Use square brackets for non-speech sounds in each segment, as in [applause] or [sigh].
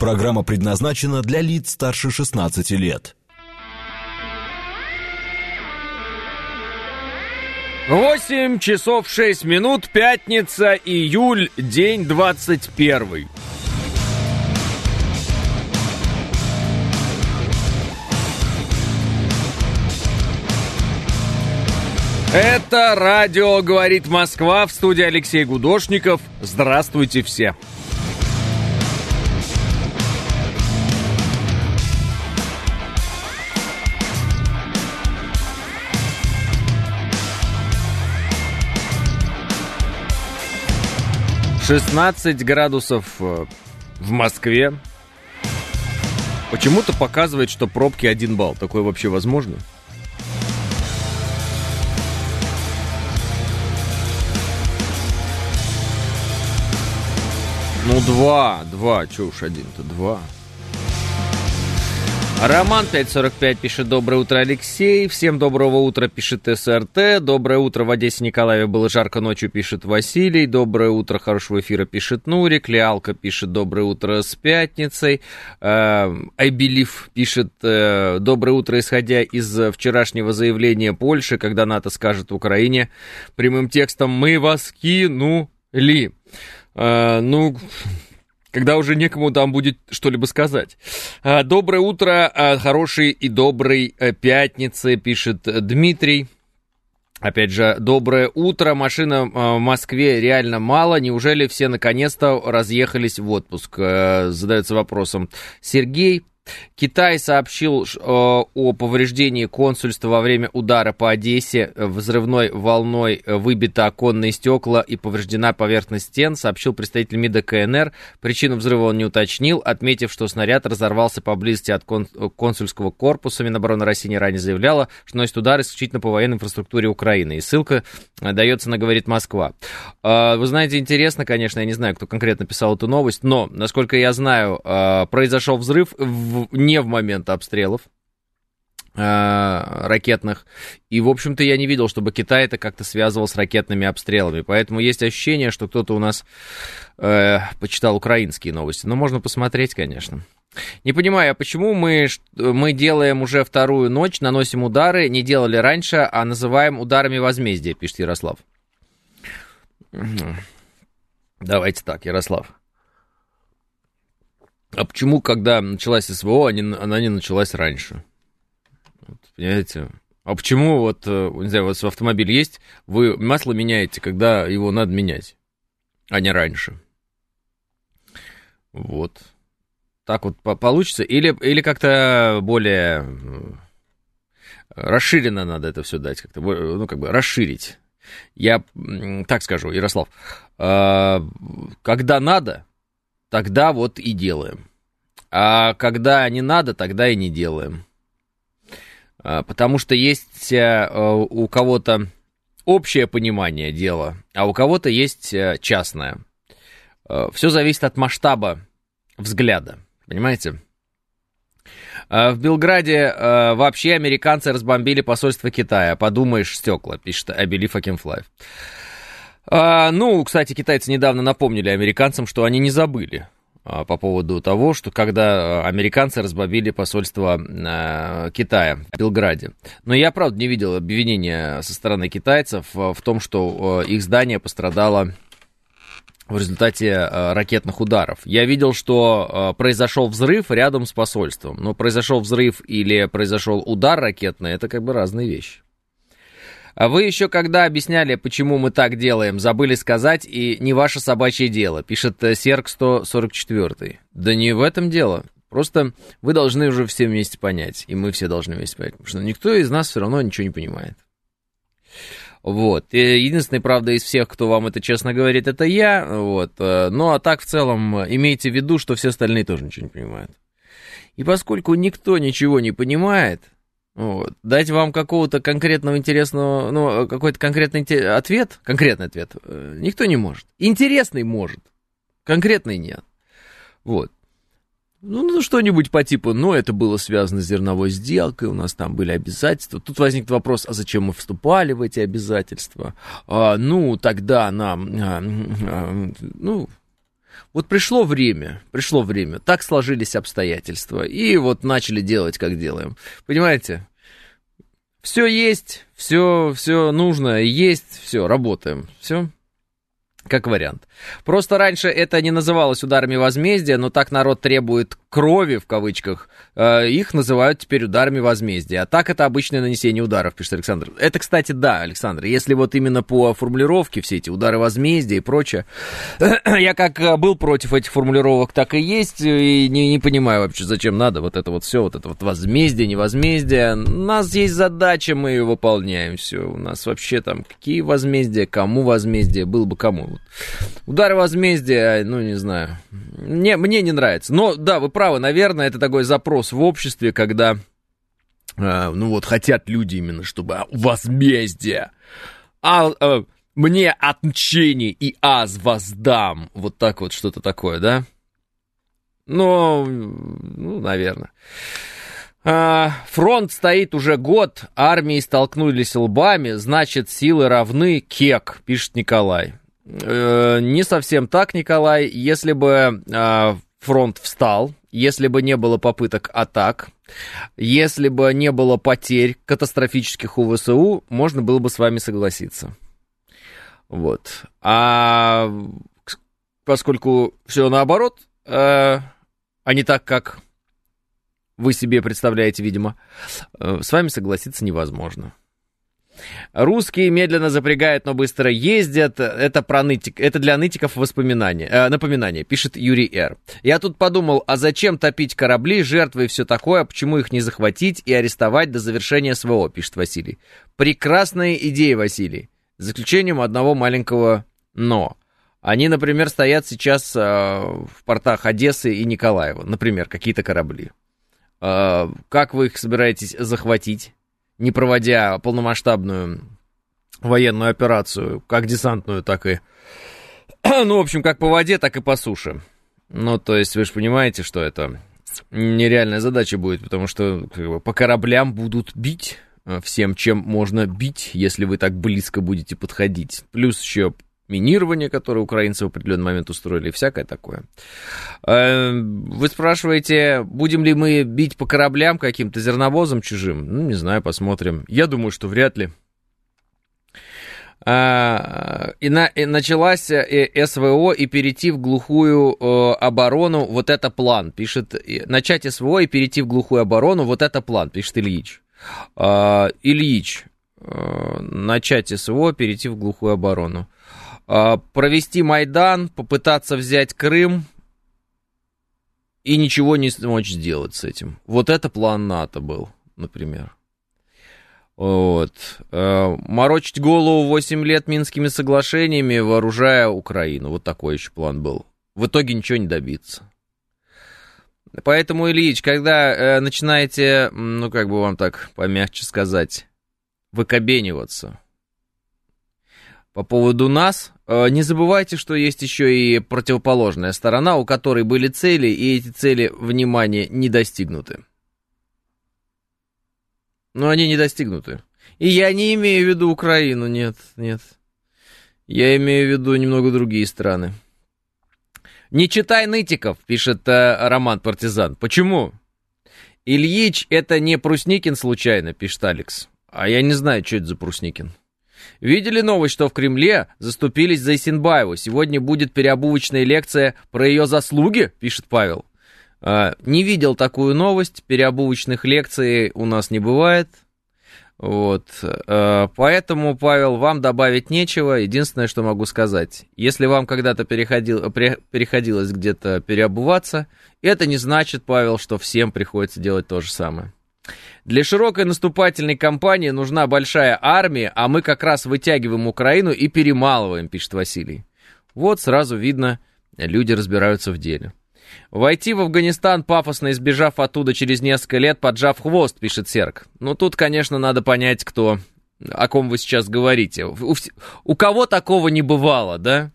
Программа предназначена для лиц старше 16 лет. 8 часов 6 минут, пятница, июль, день 21. Это радио «Говорит Москва» в студии Алексей Гудошников. Здравствуйте все. Шестнадцать градусов э, в Москве. Почему-то показывает, что пробки один балл. Такое вообще возможно? Ну, два, два, чё уж один-то, два. Роман 545 пишет «Доброе утро, Алексей». Всем доброго утра, пишет СРТ. Доброе утро, в Одессе Николаеве было жарко ночью, пишет Василий. Доброе утро, хорошего эфира, пишет Нурик. Лиалка пишет «Доброе утро с пятницей». Айбелив uh, пишет uh, «Доброе утро, исходя из вчерашнего заявления Польши, когда НАТО скажет Украине прямым текстом «Мы вас кинули». Uh, ну, когда уже некому там будет что-либо сказать. А, доброе утро, а, хорошей и доброй э, пятницы, пишет Дмитрий. Опять же, доброе утро. Машина в Москве реально мало. Неужели все наконец-то разъехались в отпуск? Э, задается вопросом Сергей. Китай сообщил э, о повреждении консульства во время удара по Одессе. Взрывной волной выбито оконные стекла и повреждена поверхность стен, сообщил представитель МИДа КНР. Причину взрыва он не уточнил, отметив, что снаряд разорвался поблизости от консульского корпуса. Минобороны России не ранее заявляла, что носит удар исключительно по военной инфраструктуре Украины. И ссылка э, дается на «Говорит Москва». Э, вы знаете, интересно, конечно, я не знаю, кто конкретно писал эту новость, но, насколько я знаю, произошел взрыв в не в момент обстрелов э, ракетных. И, в общем-то, я не видел, чтобы Китай это как-то связывал с ракетными обстрелами. Поэтому есть ощущение, что кто-то у нас э, почитал украинские новости. Но можно посмотреть, конечно. Не понимаю, а почему мы, мы делаем уже вторую ночь, наносим удары, не делали раньше, а называем ударами возмездия, пишет Ярослав. Давайте так, Ярослав. А почему, когда началась СВО, она не началась раньше? Вот, понимаете? А почему вот, э, не знаю, у вас в автомобиле есть, вы масло меняете, когда его надо менять, а не раньше? Вот. Так вот получится? Или, или как-то более э, расширенно надо это все дать, как-то, ну, как бы расширить. Я так скажу, Ярослав, а, когда надо, тогда вот и делаем. А когда не надо, тогда и не делаем. А, потому что есть э, у кого-то общее понимание дела, а у кого-то есть э, частное. Э, Все зависит от масштаба взгляда, понимаете? В Белграде вообще американцы разбомбили посольство Китая. Подумаешь, стекла, пишет Абели Факенфлайв. Ну, кстати, китайцы недавно напомнили американцам, что они не забыли а, по поводу того, что когда американцы разбомбили посольство э, Китая в Белграде. Но я, правда, не видел обвинения со стороны китайцев в том, что их здание пострадало в результате ракетных ударов. Я видел, что произошел взрыв рядом с посольством. Но произошел взрыв или произошел удар ракетный, это как бы разные вещи. А вы еще когда объясняли, почему мы так делаем, забыли сказать, и не ваше собачье дело, пишет э, Серк 144. Да не в этом дело. Просто вы должны уже все вместе понять, и мы все должны вместе понять, потому что никто из нас все равно ничего не понимает. Вот. И единственный, правда, из всех, кто вам это честно говорит, это я. Вот. Э, ну, а так, в целом, имейте в виду, что все остальные тоже ничего не понимают. И поскольку никто ничего не понимает, вот. Дать вам какого-то конкретного интересного, ну, какой-то конкретный ответ, конкретный ответ, э, никто не может. Интересный может, конкретный нет. Вот. Ну, ну, что-нибудь по типу, ну, это было связано с зерновой сделкой, у нас там были обязательства. Тут возник вопрос, а зачем мы вступали в эти обязательства? А, ну, тогда нам, а, а, ну, Вот пришло время, пришло время, так сложились обстоятельства, и вот начали делать, как делаем. Понимаете? Все есть, все, все нужно, есть, все, работаем, все как вариант. Просто раньше это не называлось ударами возмездия, но так народ требует крови, в кавычках, э, их называют теперь ударами возмездия. А так это обычное нанесение ударов, пишет Александр. Это, кстати, да, Александр, если вот именно по формулировке все эти удары возмездия и прочее, [clears throat] я как э, был против этих формулировок, так и есть, и не, не понимаю вообще, зачем надо вот это вот все, вот это вот возмездие, не возмездие. У нас есть задача, мы ее выполняем, все. У нас вообще там какие возмездия, кому возмездие, было бы кому. Удары возмездия, ну, не знаю, мне, мне не нравится. Но, да, вы правы, наверное, это такой запрос в обществе, когда, э, ну вот, хотят люди именно, чтобы возмездие. А э, мне отмщение и аз воздам. Вот так вот что-то такое, да? Ну, ну, наверное. А, фронт стоит уже год, армии столкнулись лбами, значит, силы равны, кек, пишет Николай. Э, не совсем так, Николай. Если бы э, фронт встал, если бы не было попыток атак, если бы не было потерь катастрофических у ВСУ, можно было бы с вами согласиться. Вот. А поскольку все наоборот, э, а не так, как вы себе представляете, видимо, с вами согласиться невозможно. Русские медленно запрягают, но быстро ездят. Это, про нытик, это для нытиков воспоминания, э, напоминание, пишет Юрий Р. Я тут подумал, а зачем топить корабли, жертвы и все такое, почему их не захватить и арестовать до завершения СВО, пишет Василий. Прекрасная идея, Василий. За исключением одного маленького «но». Они, например, стоят сейчас э, в портах Одессы и Николаева, например, какие-то корабли. Э, как вы их собираетесь захватить? Не проводя полномасштабную военную операцию, как десантную, так и, [clears throat] ну, в общем, как по воде, так и по суше. Ну, то есть, вы же понимаете, что это нереальная задача будет, потому что как бы, по кораблям будут бить э, всем, чем можно бить, если вы так близко будете подходить. Плюс еще минирование, которое украинцы в определенный момент устроили, всякое такое. Э, вы спрашиваете, будем ли мы бить по кораблям каким-то зерновозом чужим? Ну, не знаю, посмотрим. Я думаю, что вряд ли. А, и, на, и началась э, СВО и перейти в глухую э, оборону, вот это план, пишет, начать СВО и перейти в глухую оборону, вот это план, пишет Ильич. А, Ильич, начать СВО, перейти в глухую оборону. А, провести Майдан, попытаться взять Крым и ничего не смочь сделать с этим. Вот это план НАТО был, например. Вот. А, морочить голову 8 лет минскими соглашениями, вооружая Украину. Вот такой еще план был. В итоге ничего не добиться. Поэтому, Ильич, когда э, начинаете, ну, как бы вам так помягче сказать, выкобениваться по поводу нас, Э, не забывайте, что есть еще и противоположная сторона, у которой были цели, и эти цели, внимание, не достигнуты. Но они не достигнуты. И я не имею в виду Украину, нет, нет. Я имею в виду немного другие страны. Не читай нытиков, пишет э, Роман Партизан. Почему? Ильич это не Прусникин случайно, пишет Алекс. А я не знаю, что это за Прусникин. Видели новость, что в Кремле заступились за Исенбаеву? Сегодня будет переобувочная лекция про ее заслуги, пишет Павел. А, не видел такую новость, переобувочных лекций у нас не бывает. Вот, а, поэтому, Павел, вам добавить нечего. Единственное, что могу сказать, если вам когда-то переходил, переходилось где-то переобуваться, это не значит, Павел, что всем приходится делать то же самое. Для широкой наступательной кампании нужна большая армия, а мы как раз вытягиваем Украину и перемалываем, пишет Василий. Вот сразу видно, люди разбираются в деле. Войти в Афганистан, пафосно избежав оттуда через несколько лет, поджав хвост, пишет Серк. Ну, тут, конечно, надо понять, кто, о ком вы сейчас говорите. У, у кого такого не бывало, да?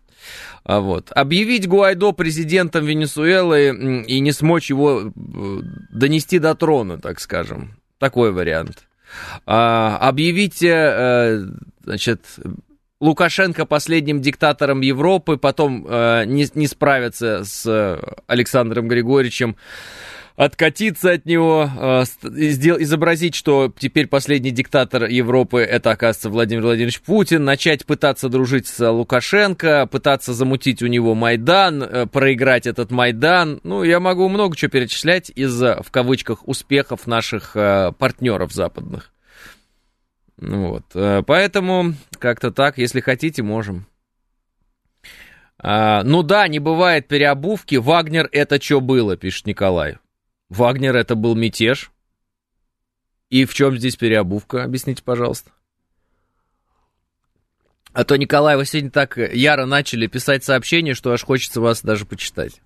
А вот. Объявить Гуайдо президентом Венесуэлы и не смочь его э, донести до трона, так скажем. Такой вариант. А, объявить, э, значит, Лукашенко последним диктатором Европы, потом э, не, не справятся с Александром Григорьевичем, откатиться от него, э, изобразить, что теперь последний диктатор Европы это, оказывается, Владимир Владимирович Путин, начать пытаться дружить с Лукашенко, пытаться замутить у него Майдан, э, проиграть этот Майдан. Ну, я могу много чего перечислять из, в кавычках, успехов наших э, партнеров западных. Ну вот. Э, поэтому как-то так, если хотите, можем. А, ну да, не бывает переобувки. Вагнер это что было, пишет Николай. Вагнер это был мятеж. И в чем здесь переобувка? Объясните, пожалуйста. А то, Николай, вы сегодня так яро начали писать сообщения, что аж хочется вас даже почитать.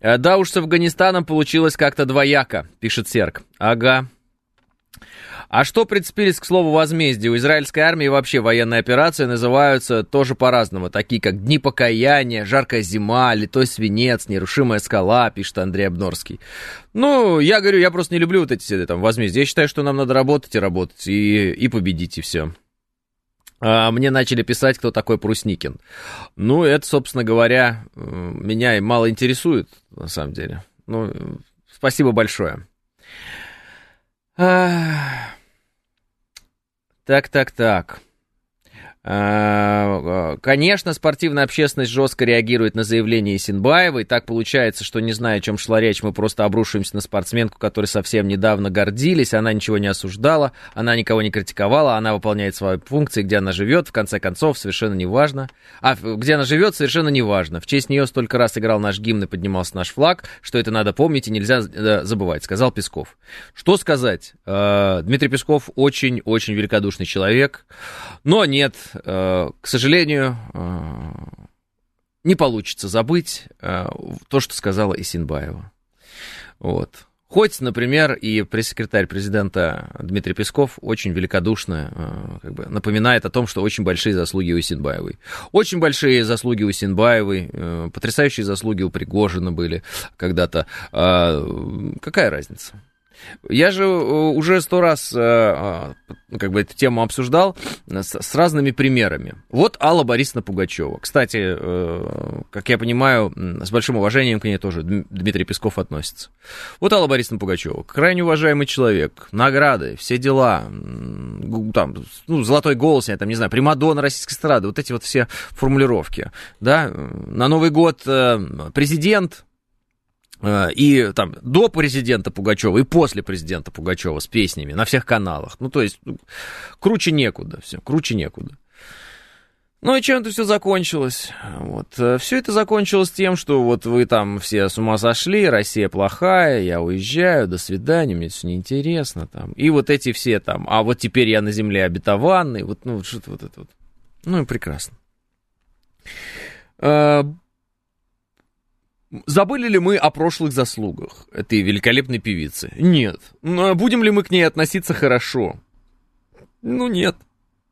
«Э, да уж с Афганистаном получилось как-то двояко, пишет Серк. Ага, а что прицепились к слову возмездие? У израильской армии вообще военные операции называются тоже по-разному, такие как Дни покаяния, Жаркая зима, Литой свинец, Нерушимая скала, пишет Андрей Обнорский. Ну, я говорю, я просто не люблю вот эти там возмездия. Я считаю, что нам надо работать и работать, и, и победить, и все. А, мне начали писать, кто такой Прусникин. Ну, это, собственно говоря, меня мало интересует, на самом деле. Ну, спасибо большое. Так, так, так. А, конечно, спортивная общественность жестко реагирует на заявление Синбаевой. Так получается, что не зная, о чем шла речь, мы просто обрушиваемся на спортсменку, которой совсем недавно гордились. Она ничего не осуждала, она никого не критиковала, она выполняет свои функции, где она живет, в конце концов, совершенно неважно. А где она живет, совершенно неважно. В честь нее столько раз играл наш гимн и поднимался наш флаг, что это надо помнить и нельзя э, забывать, сказал Песков. Что сказать? Э, Дмитрий Песков очень-очень великодушный человек, но нет, Э, к сожалению, э, не получится забыть э, то, что сказала Исинбаева. Вот. Хоть, например, и пресс-секретарь президента Дмитрий Песков очень великодушно как бы, напоминает о том, что очень большие заслуги у Исинбаевой. Очень большие заслуги у Исинбаевой, потрясающие заслуги у Пригожина были когда-то. А, какая разница? Я же э, уже сто раз э, ну, как бы эту тему обсуждал с, с разными примерами. Вот Алла Борисовна Пугачева. Кстати, э, как я понимаю, с большим уважением к ней тоже Дмитрий Песков относится. Вот Алла Борисовна Пугачева. Крайне уважаемый человек. Награды, все дела. Там, ну, золотой голос, я там не знаю, Примадонна российской эстрады. Вот эти вот все формулировки. Да? На Новый год президент Э, и там до президента Пугачева и после президента Пугачева с песнями на всех каналах. Ну, то есть, ну, круче некуда, все, круче некуда. Ну и чем это все закончилось? Вот. Э, все это закончилось тем, что вот вы там все с ума сошли, Россия плохая, я уезжаю, до свидания, мне все неинтересно. Там. И вот эти все там, а вот теперь я на земле обетованный, вот, ну, что-то вот это вот. Ну и прекрасно. Забыли ли мы о прошлых заслугах этой великолепной певицы? Нет. Но а будем ли мы к ней относиться хорошо? Ну, нет.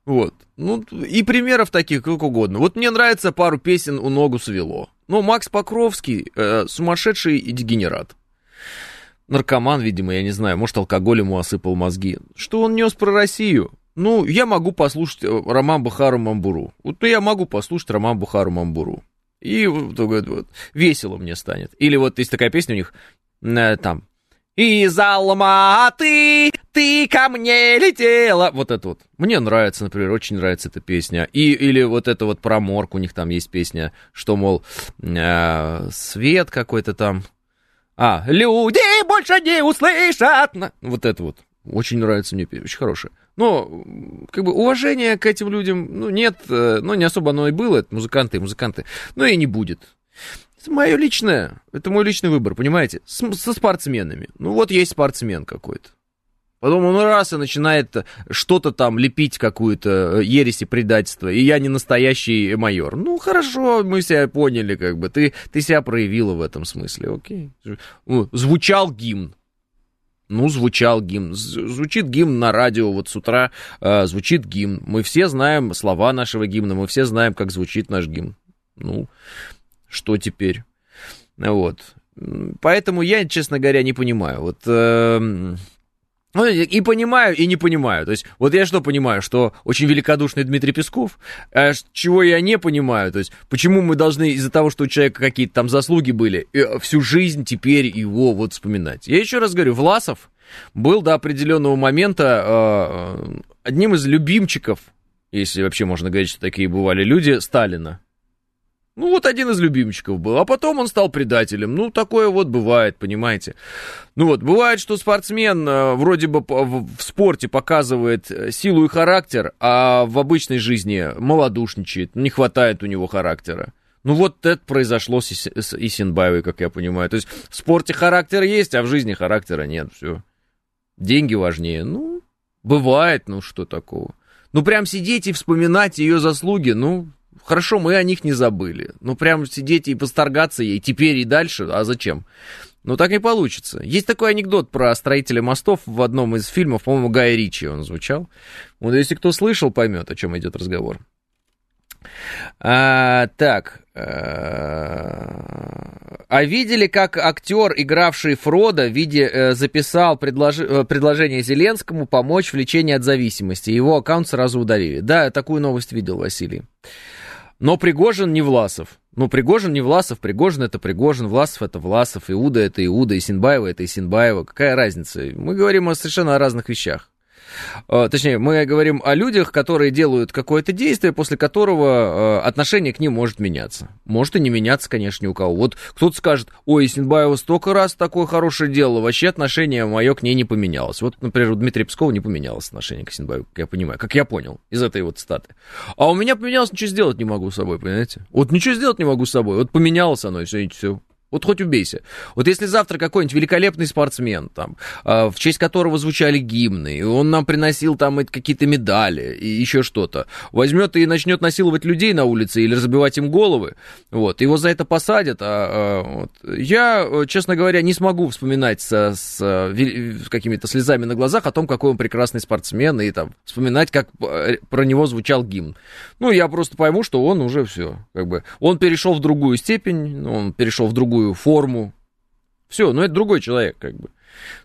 Вот. Ну, и примеров таких как угодно. Вот мне нравится пару песен «У ногу свело». Но Макс Покровский э, сумасшедший и дегенерат. Наркоман, видимо, я не знаю, может, алкоголь ему осыпал мозги. Что он нес про Россию? Ну, я могу послушать э, Роман Бухару Мамбуру. Вот я могу послушать Роман Бухару Мамбуру. И вот, вот, весело мне станет. Или вот есть такая песня у них, э, там, из Алматы ты ко мне летела. Вот это вот. Мне нравится, например, очень нравится эта песня. И, или вот это вот про морг, у них там есть песня, что, мол, э, свет какой-то там. А, люди больше не услышат. Вот это вот. Очень нравится мне, очень хорошая. Но, как бы, уважения к этим людям, ну, нет, э, ну, не особо оно и было, это музыканты и музыканты, но и не будет. Это мое личное, это мой личный выбор, понимаете, С, со спортсменами. Ну, вот есть спортсмен какой-то. Потом он раз и начинает что-то там лепить, какую-то э, ересь и предательство, и я не настоящий майор. Ну, хорошо, мы себя поняли, как бы, ты, ты себя проявила в этом смысле, окей. Ну, звучал гимн, ну, звучал гимн. Звучит гимн на радио, вот с утра э, звучит гимн. Мы все знаем слова нашего гимна, мы все знаем, как звучит наш гимн. Ну, что теперь? Вот. Поэтому я, честно говоря, не понимаю. Вот э, и понимаю, и не понимаю. То есть, вот я что понимаю, что очень великодушный Дмитрий Песков, а чего я не понимаю, то есть, почему мы должны из-за того, что у человека какие-то там заслуги были, э, всю жизнь теперь его вот вспоминать. Я еще раз говорю, Власов был до определенного момента э, одним из любимчиков, если вообще можно говорить, что такие бывали люди, Сталина. Ну, вот один из любимчиков был. А потом он стал предателем. Ну, такое вот бывает, понимаете. Ну вот, бывает, что спортсмен э, вроде бы в спорте показывает э, силу и характер, а в обычной жизни малодушничает, не хватает у него характера. Ну вот это произошло с Исенбаевой, как я понимаю. То есть в спорте характер есть, а в жизни характера нет. Все. Деньги важнее. Ну, бывает, ну что такого. Ну прям сидеть и вспоминать ее заслуги, ну, Хорошо, мы о них не забыли. Ну, прям сидеть и посторгаться ей теперь и дальше, а зачем? Ну, так не получится. Есть такой анекдот про строителя мостов в одном из фильмов, по-моему, Гая Ричи он звучал. Вот если кто слышал, поймет, о чем идет разговор. А, так. А, а видели, как актер, игравший Фрода, виде, э, записал предлож... Э, предложение Зеленскому помочь в лечении от зависимости? Его аккаунт сразу удалили. Да, такую новость видел, Василий. Но Пригожин не Власов. Ну, Пригожин не Власов, Пригожин это Пригожин, Власов это Власов, Иуда это Иуда, Исинбаева это Исинбаева. Какая разница? Мы говорим о совершенно разных вещах. А, точнее, мы говорим о людях, которые делают какое-то действие, после которого а, отношение к ним может меняться. Может и не меняться, конечно, ни у кого. Вот кто-то скажет, ой, Синбаева столько раз такое хорошее дело, вообще отношение мое к ней не поменялось. Вот, например, у Дмитрия Пескова не поменялось отношение к Синбаеву, как я понимаю, как я понял из этой вот статы. А у меня поменялось, ничего сделать не могу с собой, понимаете? Вот ничего сделать не могу с собой, вот поменялось оно, и все, и все. Вот хоть убейся. Вот если завтра какой-нибудь великолепный спортсмен, там, э, в честь которого звучали гимны, и он нам приносил там какие-то медали и еще что-то, возьмет и начнет насиловать людей на улице или разбивать им головы, вот, его за это посадят. А, а, вот. Я, честно говоря, не смогу вспоминать со, с, с какими-то слезами на глазах о том, какой он прекрасный спортсмен, и там вспоминать, как э, про него звучал гимн. Ну, я просто пойму, что он уже все, как бы, он перешел в другую степень, он перешел в другую другую форму. Все, ну это другой человек, как бы.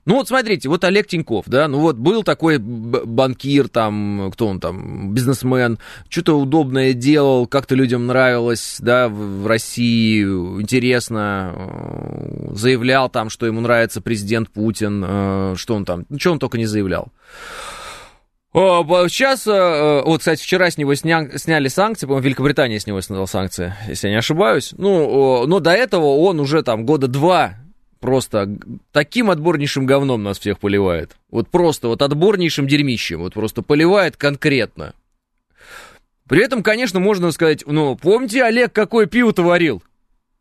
Ну вот смотрите, вот Олег Тиньков, да, ну вот был такой банкир, там, кто он там, бизнесмен, что-то удобное делал, как-то людям нравилось, да, в России, интересно, э, заявлял там, что ему нравится президент Путин, э, что он там, ну что он только не заявлял. Сейчас, э, вот, кстати, вчера с него сня, сняли санкции, по-моему, Великобритания с него сняла санкции, если я не ошибаюсь. Ну, но до этого он уже там года два просто таким отборнейшим говном нас всех поливает. Вот просто вот отборнейшим дерьмищем, вот просто поливает конкретно. При этом, конечно, можно сказать, ну, помните, Олег какое пиво-то варил?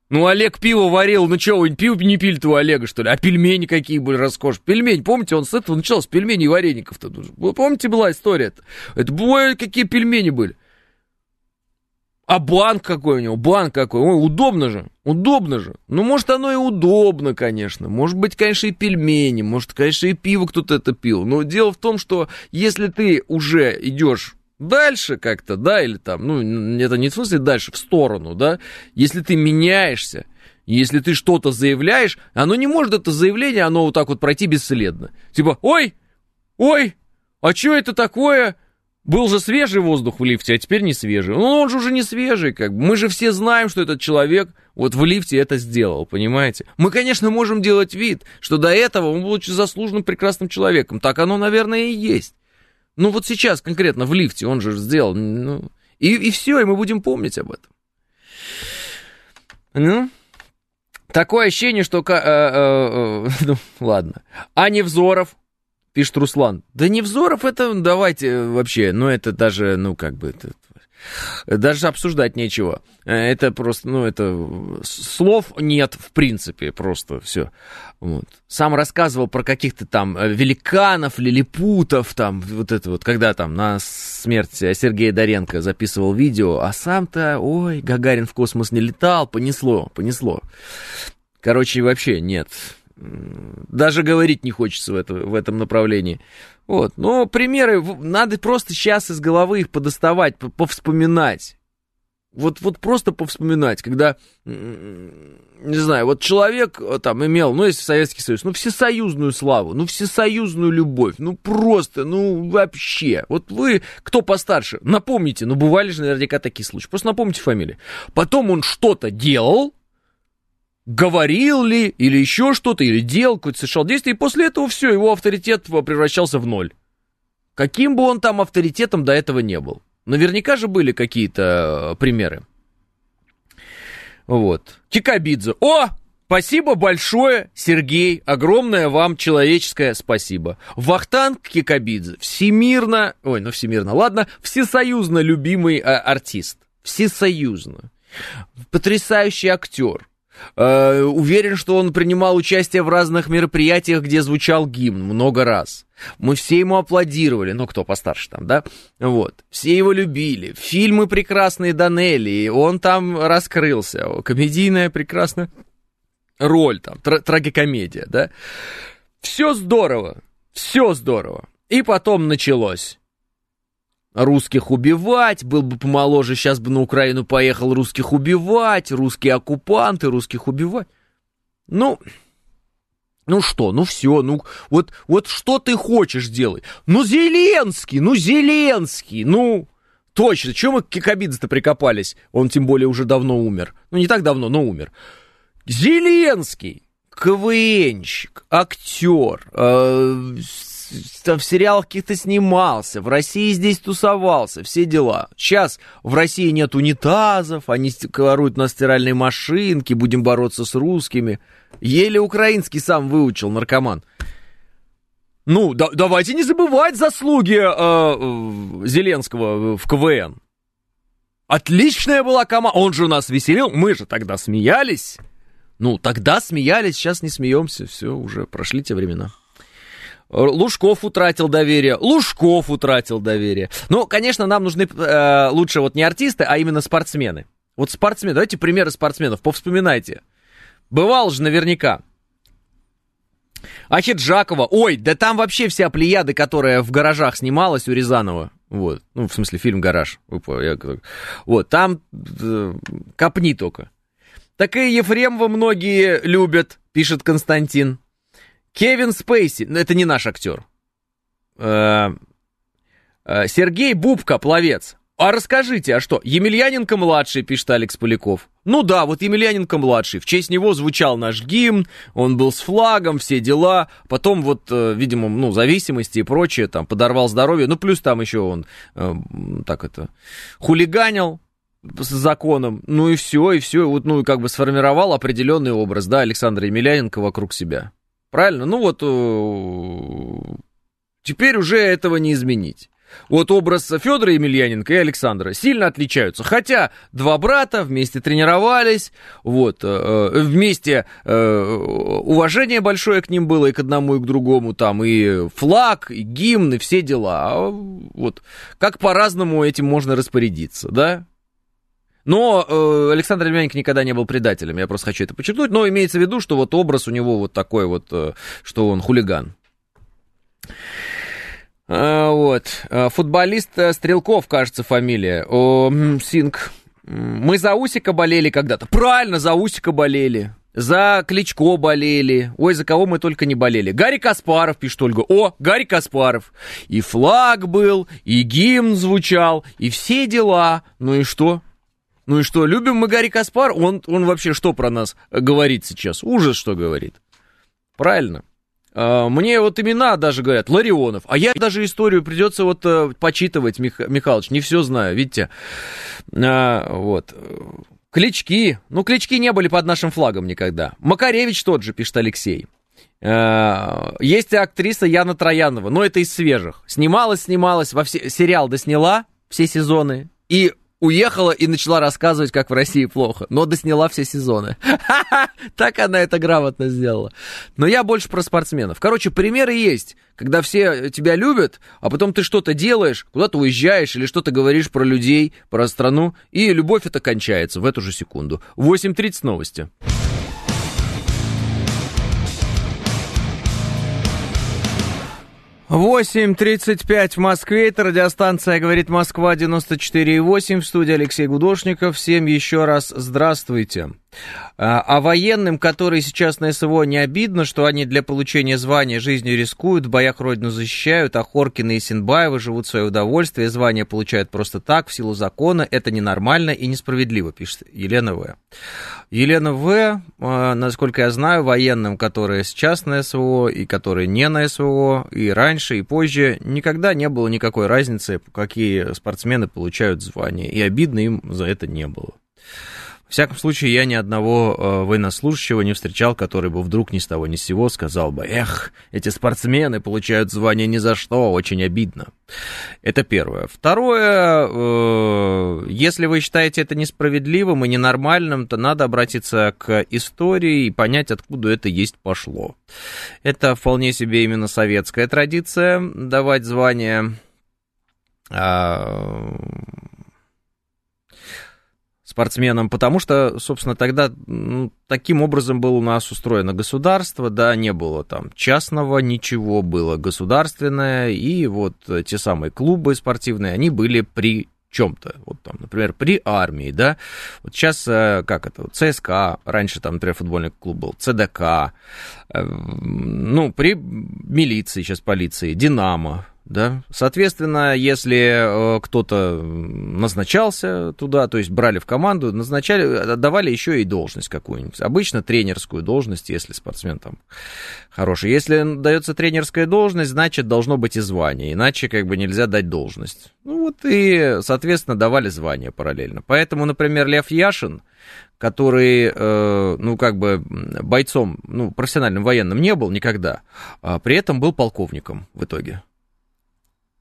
Ну, Олег пиво варил, ну что, вы пиво не пили-то у Олега, что ли? А пельмени какие были роскошь. Пельмени, помните, он с этого начал, с пельменей и вареников-то. Помните, была история-то? Это, ой, какие пельмени были. А банк какой у него, банк какой. Ой, удобно же, удобно же. Ну, может, оно и удобно, конечно. Может быть, конечно, и пельмени, может, конечно, и пиво кто-то это пил. Но дело в том, что если ты уже идешь дальше как-то, да, или там, ну, это не в смысле дальше, в сторону, да, если ты меняешься, если ты что-то заявляешь, оно не может это заявление, оно вот так вот пройти бесследно. Типа, ой, ой, а что это такое? Был же свежий воздух в лифте, а теперь не свежий. Ну, он же уже не свежий, как бы. Мы же все знаем, что этот человек вот в лифте это сделал, понимаете? Мы, конечно, можем делать вид, что до этого он был очень заслуженным, прекрасным человеком. Так оно, наверное, и есть. Ну вот сейчас конкретно в лифте он же сделал. Ну, и, и все, и мы будем помнить об этом. Ну, такое ощущение, что... Э, э, э, [laughs] ну, ладно. А Невзоров, пишет Руслан. Да Невзоров это, давайте вообще, ну это даже, ну как бы, это, даже обсуждать нечего. Это просто, ну, это слов нет в принципе, просто все. Вот. Сам рассказывал про каких-то там э, великанов, лилипутов, там, вот это вот, когда там на смерть Сергея Доренко записывал видео, а сам-то, ой, Гагарин в космос не летал, понесло, понесло. Короче, вообще нет. Даже говорить не хочется в, это, в этом направлении. Вот. Но примеры, надо просто сейчас из головы их подоставать, повспоминать. Вот, вот просто повспоминать, когда, не знаю, вот человек э, там имел, ну, если Советский Союз, ну, всесоюзную славу, ну, всесоюзную любовь, ну, просто, ну, вообще. Вот вы, кто постарше, напомните, ну, бывали же наверняка такие случаи, просто напомните фамилии. Потом он что-то делал, говорил ли, или еще что-то, или делал, какое-то совершал действие, и после этого все, его авторитет превращался в ноль. Каким бы он там авторитетом до этого не был. Наверняка же были какие-то э, примеры. Вот. Кикабидзе. О! Спасибо большое, Сергей. Огромное вам человеческое спасибо. Вахтанг Кикабидзе. Всемирно... Ой, ну всемирно, ладно. Всесоюзно любимый а, артист. Всесоюзно. Потрясающий актер. Э, уверен, что он принимал участие в разных мероприятиях, где звучал гимн много раз. Мы все ему аплодировали, ну, кто постарше там, да? Вот. Все его любили. Фильмы прекрасные Данелли, он там раскрылся. Комедийная прекрасная роль там, тр- трагикомедия, да? Все здорово, все здорово. И потом началось русских убивать, был бы помоложе, сейчас бы на Украину поехал русских убивать, русские оккупанты, русских убивать. Ну, ну что, ну все, ну вот, вот что ты хочешь делать? Ну Зеленский, ну Зеленский, ну... Точно, чего мы к Кикабидзе-то прикопались? Он тем более уже давно умер. Ну, не так давно, но умер. Зеленский, КВНщик, актер, э, там в сериалах каких-то снимался, в России здесь тусовался, все дела. Сейчас в России нет унитазов, они воруют на стиральной машинке, будем бороться с русскими. Еле украинский сам выучил, наркоман. Ну, да, давайте не забывать заслуги э, Зеленского в КВН. Отличная была команда. Он же у нас веселил. Мы же тогда смеялись. Ну, тогда смеялись, сейчас не смеемся. Все, уже прошли те времена. Лужков утратил доверие, Лужков утратил доверие. Ну, конечно, нам нужны э, лучше вот не артисты, а именно спортсмены. Вот спортсмены, давайте примеры спортсменов, повспоминайте. Бывал же наверняка. Ахиджакова, ой, да там вообще вся плеяда, которая в гаражах снималась у Рязанова. Вот, ну, в смысле, фильм «Гараж». Вот, там э, копни только. Так и Ефремова многие любят, пишет Константин. Кевин Спейси, ну, это не наш актер. Э, э, Сергей Бубка, пловец. А расскажите, а что? Емельяненко-младший, пишет Алекс Поляков. Ну да, вот Емельяненко-младший. В честь него звучал наш гимн, он был с флагом, все дела. Потом вот, э, видимо, ну, зависимости и прочее, там, подорвал здоровье. Ну, плюс там еще он, так это, хулиганил, с законом, ну и все, и все, вот, ну, и как бы сформировал определенный образ, да, Александра Емельяненко вокруг себя. Правильно? Ну вот э, теперь уже этого не изменить. Вот образ Федора Емельяненко и Александра сильно отличаются. Хотя два брата вместе тренировались, вот, э, э, вместе уважение большое к ним было и к одному, и к другому, там и флаг, и гимн, и все дела. А вот как по-разному этим можно распорядиться, да? Но э, Александр Лемяненко никогда не был предателем, я просто хочу это подчеркнуть. Но имеется в виду, что вот образ у него вот такой вот, э, что он хулиган. А, вот. А, футболист э, Стрелков, кажется, фамилия. О, Синг. Мы за Усика болели когда-то. Правильно, за Усика болели. За Кличко болели. Ой, за кого мы только не болели. Гарри Каспаров, пишет Ольга. О, Гарри Каспаров. И флаг был, и гимн звучал, и все дела. Ну и что? Ну и что, любим мы Гарри Каспар? Он, он вообще что про нас говорит сейчас? Ужас, что говорит. Правильно. А, мне вот имена даже говорят, Ларионов. А я даже историю придется вот э, почитывать, Мих, Михалыч, не все знаю, видите. А, вот. Клички. Ну, клички не были под нашим флагом никогда. Макаревич тот же, пишет Алексей. А, есть актриса Яна Троянова, но это из свежих. Снималась, снималась, во все, сериал досняла все сезоны. И уехала и начала рассказывать, как в России плохо, но досняла все сезоны. [laughs] Так она это грамотно сделала. Но я больше про спортсменов. Короче, примеры есть, когда все тебя любят, а потом ты что-то делаешь, куда-то уезжаешь или что-то говоришь про людей, про страну, и любовь это кончается в эту же секунду. 8.30 новости. 8.35 в Москве, это радиостанция «Говорит Москва» 94.8, в студии Алексей Гудошников. Всем еще раз здравствуйте. А, а военным, которые сейчас на СВО, не обидно, что они для получения звания жизнью рискуют, в боях родину защищают, а Хоркины и Синбаевы живут в свое удовольствие, звания получают просто так, в силу закона. Это ненормально и несправедливо, пишет Елена В. Елена В, а, насколько я знаю, военным, которые сейчас на СВО и которые не на СВО, и раньше, и позже, никогда не было никакой разницы, какие спортсмены получают звания, и обидно им за это не было. В всяком случае, я ни одного э, военнослужащего не встречал, который бы вдруг ни с того ни с сего сказал бы, эх, эти спортсмены получают звание ни за что, очень обидно. Это первое. Второе, э, если вы считаете это несправедливым и ненормальным, то надо обратиться к истории и понять, откуда это есть пошло. Это вполне себе именно советская традиция давать звание а, спортсменам, потому что, собственно, тогда ну, таким образом было у нас устроено государство, да, не было там частного ничего, было государственное, и вот те самые клубы спортивные, они были при чем-то. Вот там, например, при армии, да. Вот сейчас, э, как это, ЦСКА, раньше там, например, футбольный клуб был, ЦДК, э, ну, при милиции, сейчас полиции, Динамо, да. Соответственно, если э, кто-то назначался туда, то есть брали в команду, назначали, давали еще и должность какую-нибудь. Обычно тренерскую должность, если спортсмен там хороший. Если дается тренерская должность, значит, должно быть и звание, иначе как бы нельзя дать должность. Ну вот и, соответственно, давали звание параллельно. Поэтому, например, Лев Яшин, который, э, ну, как бы бойцом, ну, профессиональным военным не был никогда, а при этом был полковником в итоге.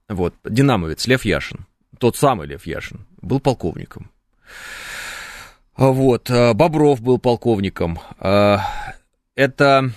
Вот, динамовец Лев Яшин, тот самый Лев Яшин, был полковником. Вот, э, Бобров был полковником. Э, это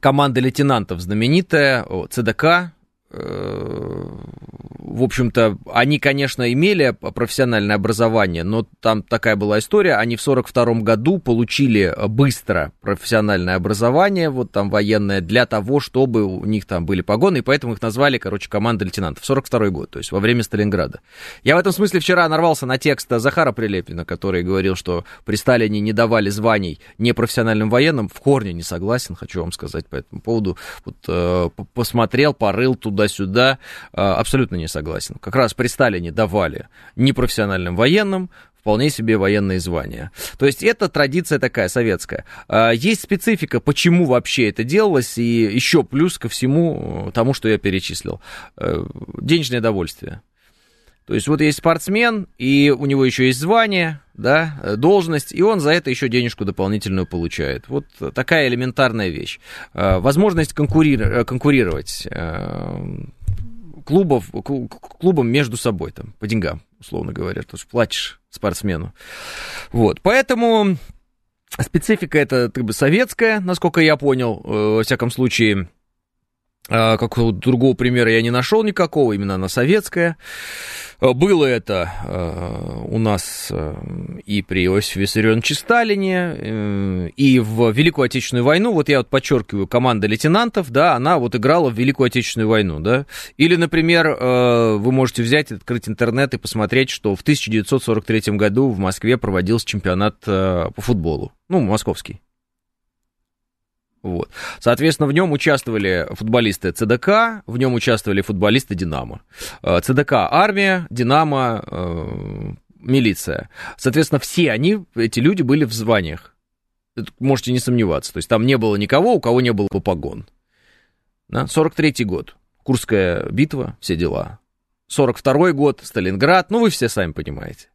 команда лейтенантов знаменитая, ЦДК, в общем-то, они, конечно, имели профессиональное образование, но там такая была история, они в 42 году получили быстро профессиональное образование, вот там военное, для того, чтобы у них там были погоны, и поэтому их назвали, короче, команда лейтенантов. 42 год, то есть во время Сталинграда. Я в этом смысле вчера нарвался на текст Захара Прилепина, который говорил, что при Сталине не давали званий непрофессиональным военным. В корне не согласен, хочу вам сказать по этому поводу. Вот, э, посмотрел, порыл туда-сюда, э, абсолютно не согласен согласен. Как раз при Сталине давали непрофессиональным военным вполне себе военные звания. То есть это традиция такая советская. А, есть специфика, почему вообще это делалось, и еще плюс ко всему тому, что я перечислил. Э, денежное довольствие. То есть вот есть спортсмен, и у него еще есть звание, да, должность, и он за это еще денежку дополнительную получает. Вот такая элементарная вещь. А, возможность конкури- конкурировать э, клубов, клубам между собой, там, по деньгам, условно говоря, то есть платишь спортсмену. Вот, поэтому специфика это как бы советская, насколько я понял, э, во всяком случае, а, какого другого примера я не нашел никакого, именно она советская. Э, было это э, у нас э, и при Иосифе Виссарионовиче Сталине, и в Великую Отечественную войну, вот я вот подчеркиваю, команда лейтенантов, да, она вот играла в Великую Отечественную войну, да. Или, например, вы можете взять, открыть интернет и посмотреть, что в 1943 году в Москве проводился чемпионат по футболу, ну, московский. Вот. Соответственно, в нем участвовали футболисты ЦДК, в нем участвовали футболисты Динамо. Э, ЦДК армия, Динамо э, милиция. Соответственно, все они, эти люди были в званиях. Можете не сомневаться. То есть там не было никого, у кого не было погон. Да? 43-й год. Курская битва, все дела. 42-й год, Сталинград, ну вы все сами понимаете.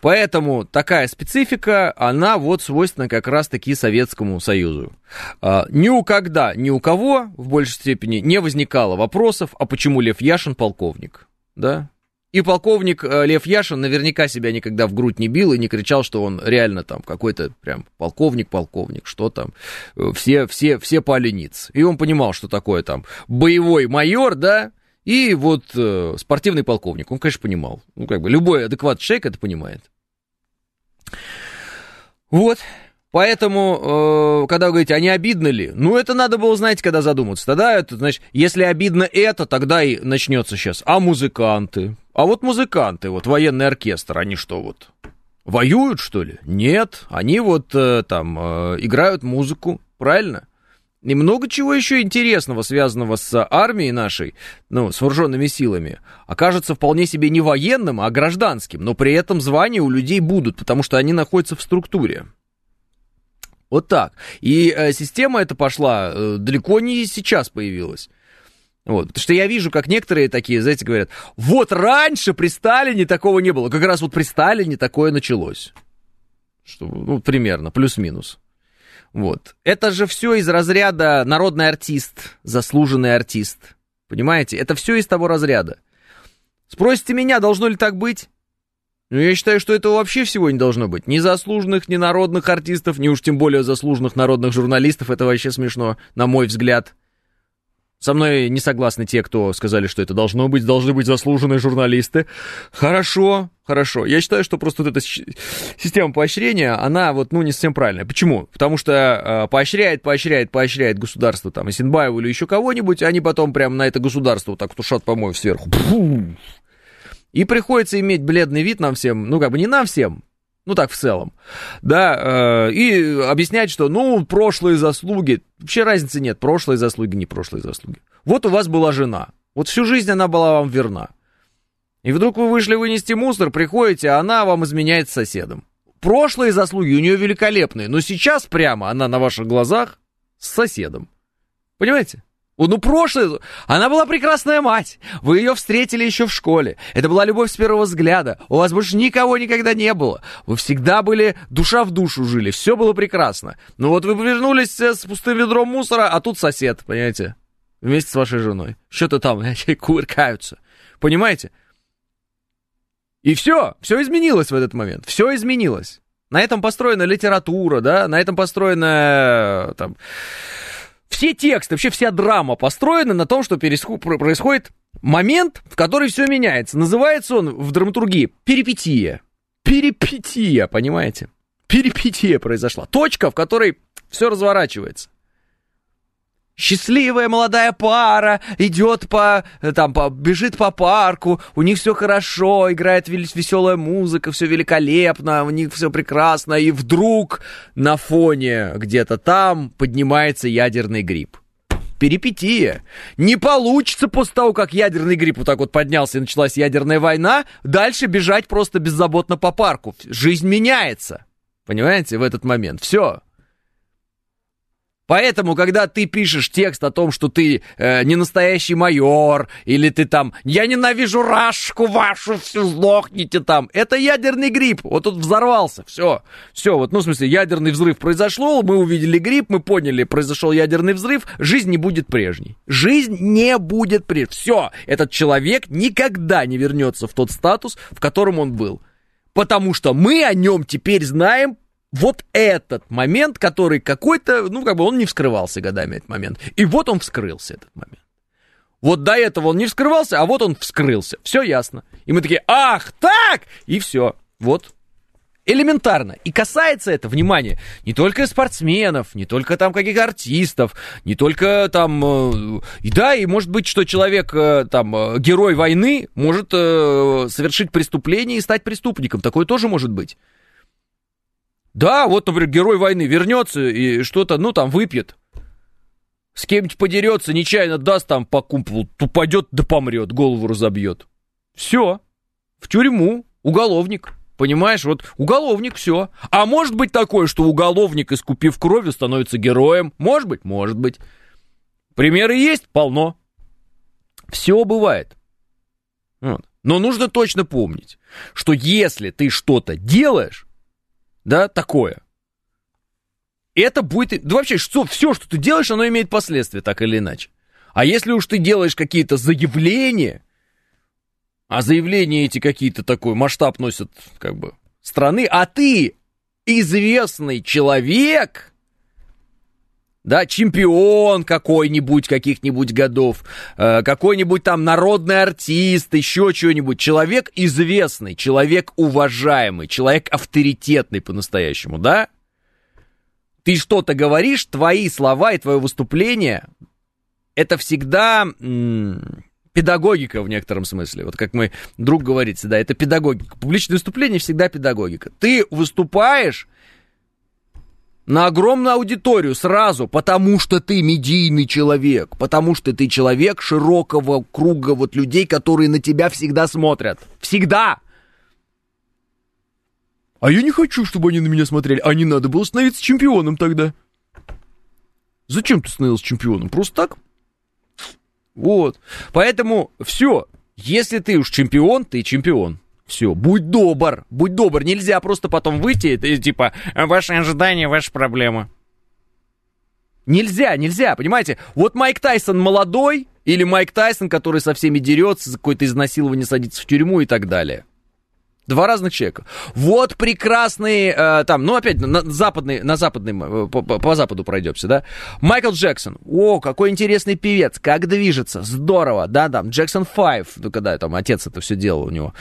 Поэтому такая специфика, она вот свойственна как раз-таки Советскому Союзу. А, ни у когда, ни у кого в большей степени не возникало вопросов, а почему Лев Яшин полковник, да? И полковник э, Лев Яшин наверняка себя никогда в грудь не бил и не кричал, что он реально там какой-то прям полковник-полковник, что там, э, все, все, все пали. И он понимал, что такое там боевой майор, да, и вот э, спортивный полковник, он, конечно, понимал. Ну, как бы любой адекватный человек это понимает. Вот. Поэтому, э, когда вы говорите, а не обидно ли? Ну, это надо было, знаете, когда задуматься. Тогда это, значит, если обидно это, тогда и начнется сейчас. А музыканты? А вот музыканты, вот военный оркестр, они что вот? Воюют, что ли? Нет, они вот э, там э, играют музыку, правильно? И много чего еще интересного, связанного с армией нашей, ну, с вооруженными силами, окажется вполне себе не военным, а гражданским. Но при этом звания у людей будут, потому что они находятся в структуре. Вот так. И э, система эта пошла э, далеко не сейчас появилась. Вот, потому что я вижу, как некоторые такие, знаете, говорят, вот раньше при Сталине такого не было. Как раз вот при Сталине такое началось. Что, ну, примерно, плюс-минус. Вот. Это же все из разряда народный артист, заслуженный артист. Понимаете? Это все из того разряда. Спросите меня, должно ли так быть? Ну, я считаю, что этого вообще всего не должно быть. Ни заслуженных, ни народных артистов, ни уж тем более заслуженных народных журналистов. Это вообще смешно, на мой взгляд. Со мной не согласны те, кто сказали, что это должно быть, должны быть заслуженные журналисты. Хорошо, хорошо. Я считаю, что просто вот эта система поощрения, она вот, ну, не совсем правильная. Почему? Потому что э, поощряет, поощряет, поощряет государство, там, Исенбаеву или еще кого-нибудь, они потом прямо на это государство вот так тушат помоев сверху. И приходится иметь бледный вид нам всем, ну, как бы не нам всем, ну так в целом, да, э, и объяснять, что, ну, прошлые заслуги, вообще разницы нет, прошлые заслуги, не прошлые заслуги. Вот у вас была жена, вот всю жизнь она была вам верна. И вдруг вы вышли вынести мусор, приходите, а она вам изменяет с соседом. Прошлые заслуги у нее великолепные, но сейчас прямо она на ваших глазах с соседом. Понимаете? Ну, прошлое... Она была прекрасная мать. Вы ее встретили еще в школе. Это была любовь с первого взгляда. У вас больше никого никогда не было. Вы всегда были душа в душу жили. Все было прекрасно. Но вот вы вернулись э, с пустым ведром мусора, а тут сосед, понимаете? Вместе с вашей женой. Что-то там, [laughs] кувыркаются. Понимаете? И все, все изменилось в этот момент. Все изменилось. На этом построена литература, да, на этом построена э, там все тексты, вообще вся драма построена на том, что происходит момент, в который все меняется. Называется он в драматургии перипетия. Перипетия, понимаете? Перипетия произошла. Точка, в которой все разворачивается. Счастливая молодая пара идет по, там, по, бежит по парку, у них все хорошо, играет веселая музыка, все великолепно, у них все прекрасно, и вдруг на фоне где-то там поднимается ядерный гриб. Перипетия. Не получится после того, как ядерный гриб вот так вот поднялся и началась ядерная война, дальше бежать просто беззаботно по парку. Жизнь меняется. Понимаете, в этот момент. Все. Поэтому, когда ты пишешь текст о том, что ты э, не настоящий майор, или ты там «Я ненавижу рашку вашу, всю сдохните там», это ядерный гриб, вот тут взорвался, все, все, вот, ну, в смысле, ядерный взрыв произошел, мы увидели гриб, мы поняли, произошел ядерный взрыв, жизнь не будет прежней. Жизнь не будет прежней. Все, этот человек никогда не вернется в тот статус, в котором он был. Потому что мы о нем теперь знаем вот этот момент, который какой-то, ну, как бы он не вскрывался годами, этот момент. И вот он вскрылся, этот момент. Вот до этого он не вскрывался, а вот он вскрылся. Все ясно. И мы такие, ах, так! И все. Вот. Элементарно. И касается это, внимание, не только спортсменов, не только там каких-то артистов, не только там... Э, и да, и может быть, что человек, э, там, э, герой войны, может совершить преступление и стать преступником. Такое тоже может быть. Да, вот, например, герой войны вернется и что-то, ну, там, выпьет. С кем-нибудь подерется, нечаянно даст там по кумполу, упадет да помрет, голову разобьет. Все. В тюрьму. Уголовник. Понимаешь, вот уголовник, все. А может быть такое, что уголовник, искупив кровью, становится героем? Может быть, может быть. Примеры есть? Полно. Все бывает. Вот. Но нужно точно помнить, что если ты что-то делаешь, да, такое. Это будет... Да вообще, что, все, что ты делаешь, оно имеет последствия, так или иначе. А если уж ты делаешь какие-то заявления, а заявления эти какие-то такой масштаб носят, как бы, страны, а ты известный человек, да, чемпион какой-нибудь каких-нибудь годов, э, какой-нибудь там народный артист, еще что-нибудь, человек известный, человек уважаемый, человек авторитетный по-настоящему, да? ты что-то говоришь, твои слова и твое выступление, это всегда м- педагогика в некотором смысле. Вот как мой друг говорит всегда, это педагогика. Публичное выступление всегда педагогика. Ты выступаешь на огромную аудиторию сразу, потому что ты медийный человек, потому что ты человек широкого круга вот людей, которые на тебя всегда смотрят. Всегда! А я не хочу, чтобы они на меня смотрели. А не надо было становиться чемпионом тогда. Зачем ты становился чемпионом? Просто так? Вот. Поэтому все. Если ты уж чемпион, ты чемпион. Все, будь добр, будь добр. Нельзя просто потом выйти и типа, ваши ожидания, ваши проблемы. Нельзя, нельзя, понимаете? Вот Майк Тайсон молодой, или Майк Тайсон, который со всеми дерется, за какое-то изнасилование садится в тюрьму и так далее. Два разных человека. Вот прекрасный, э, там, ну опять на западный, на западный, э, по, по, западу пройдемся, да. Майкл Джексон. О, какой интересный певец, как движется, здорово, да, там, Джексон 5, ну когда там отец это все делал у него.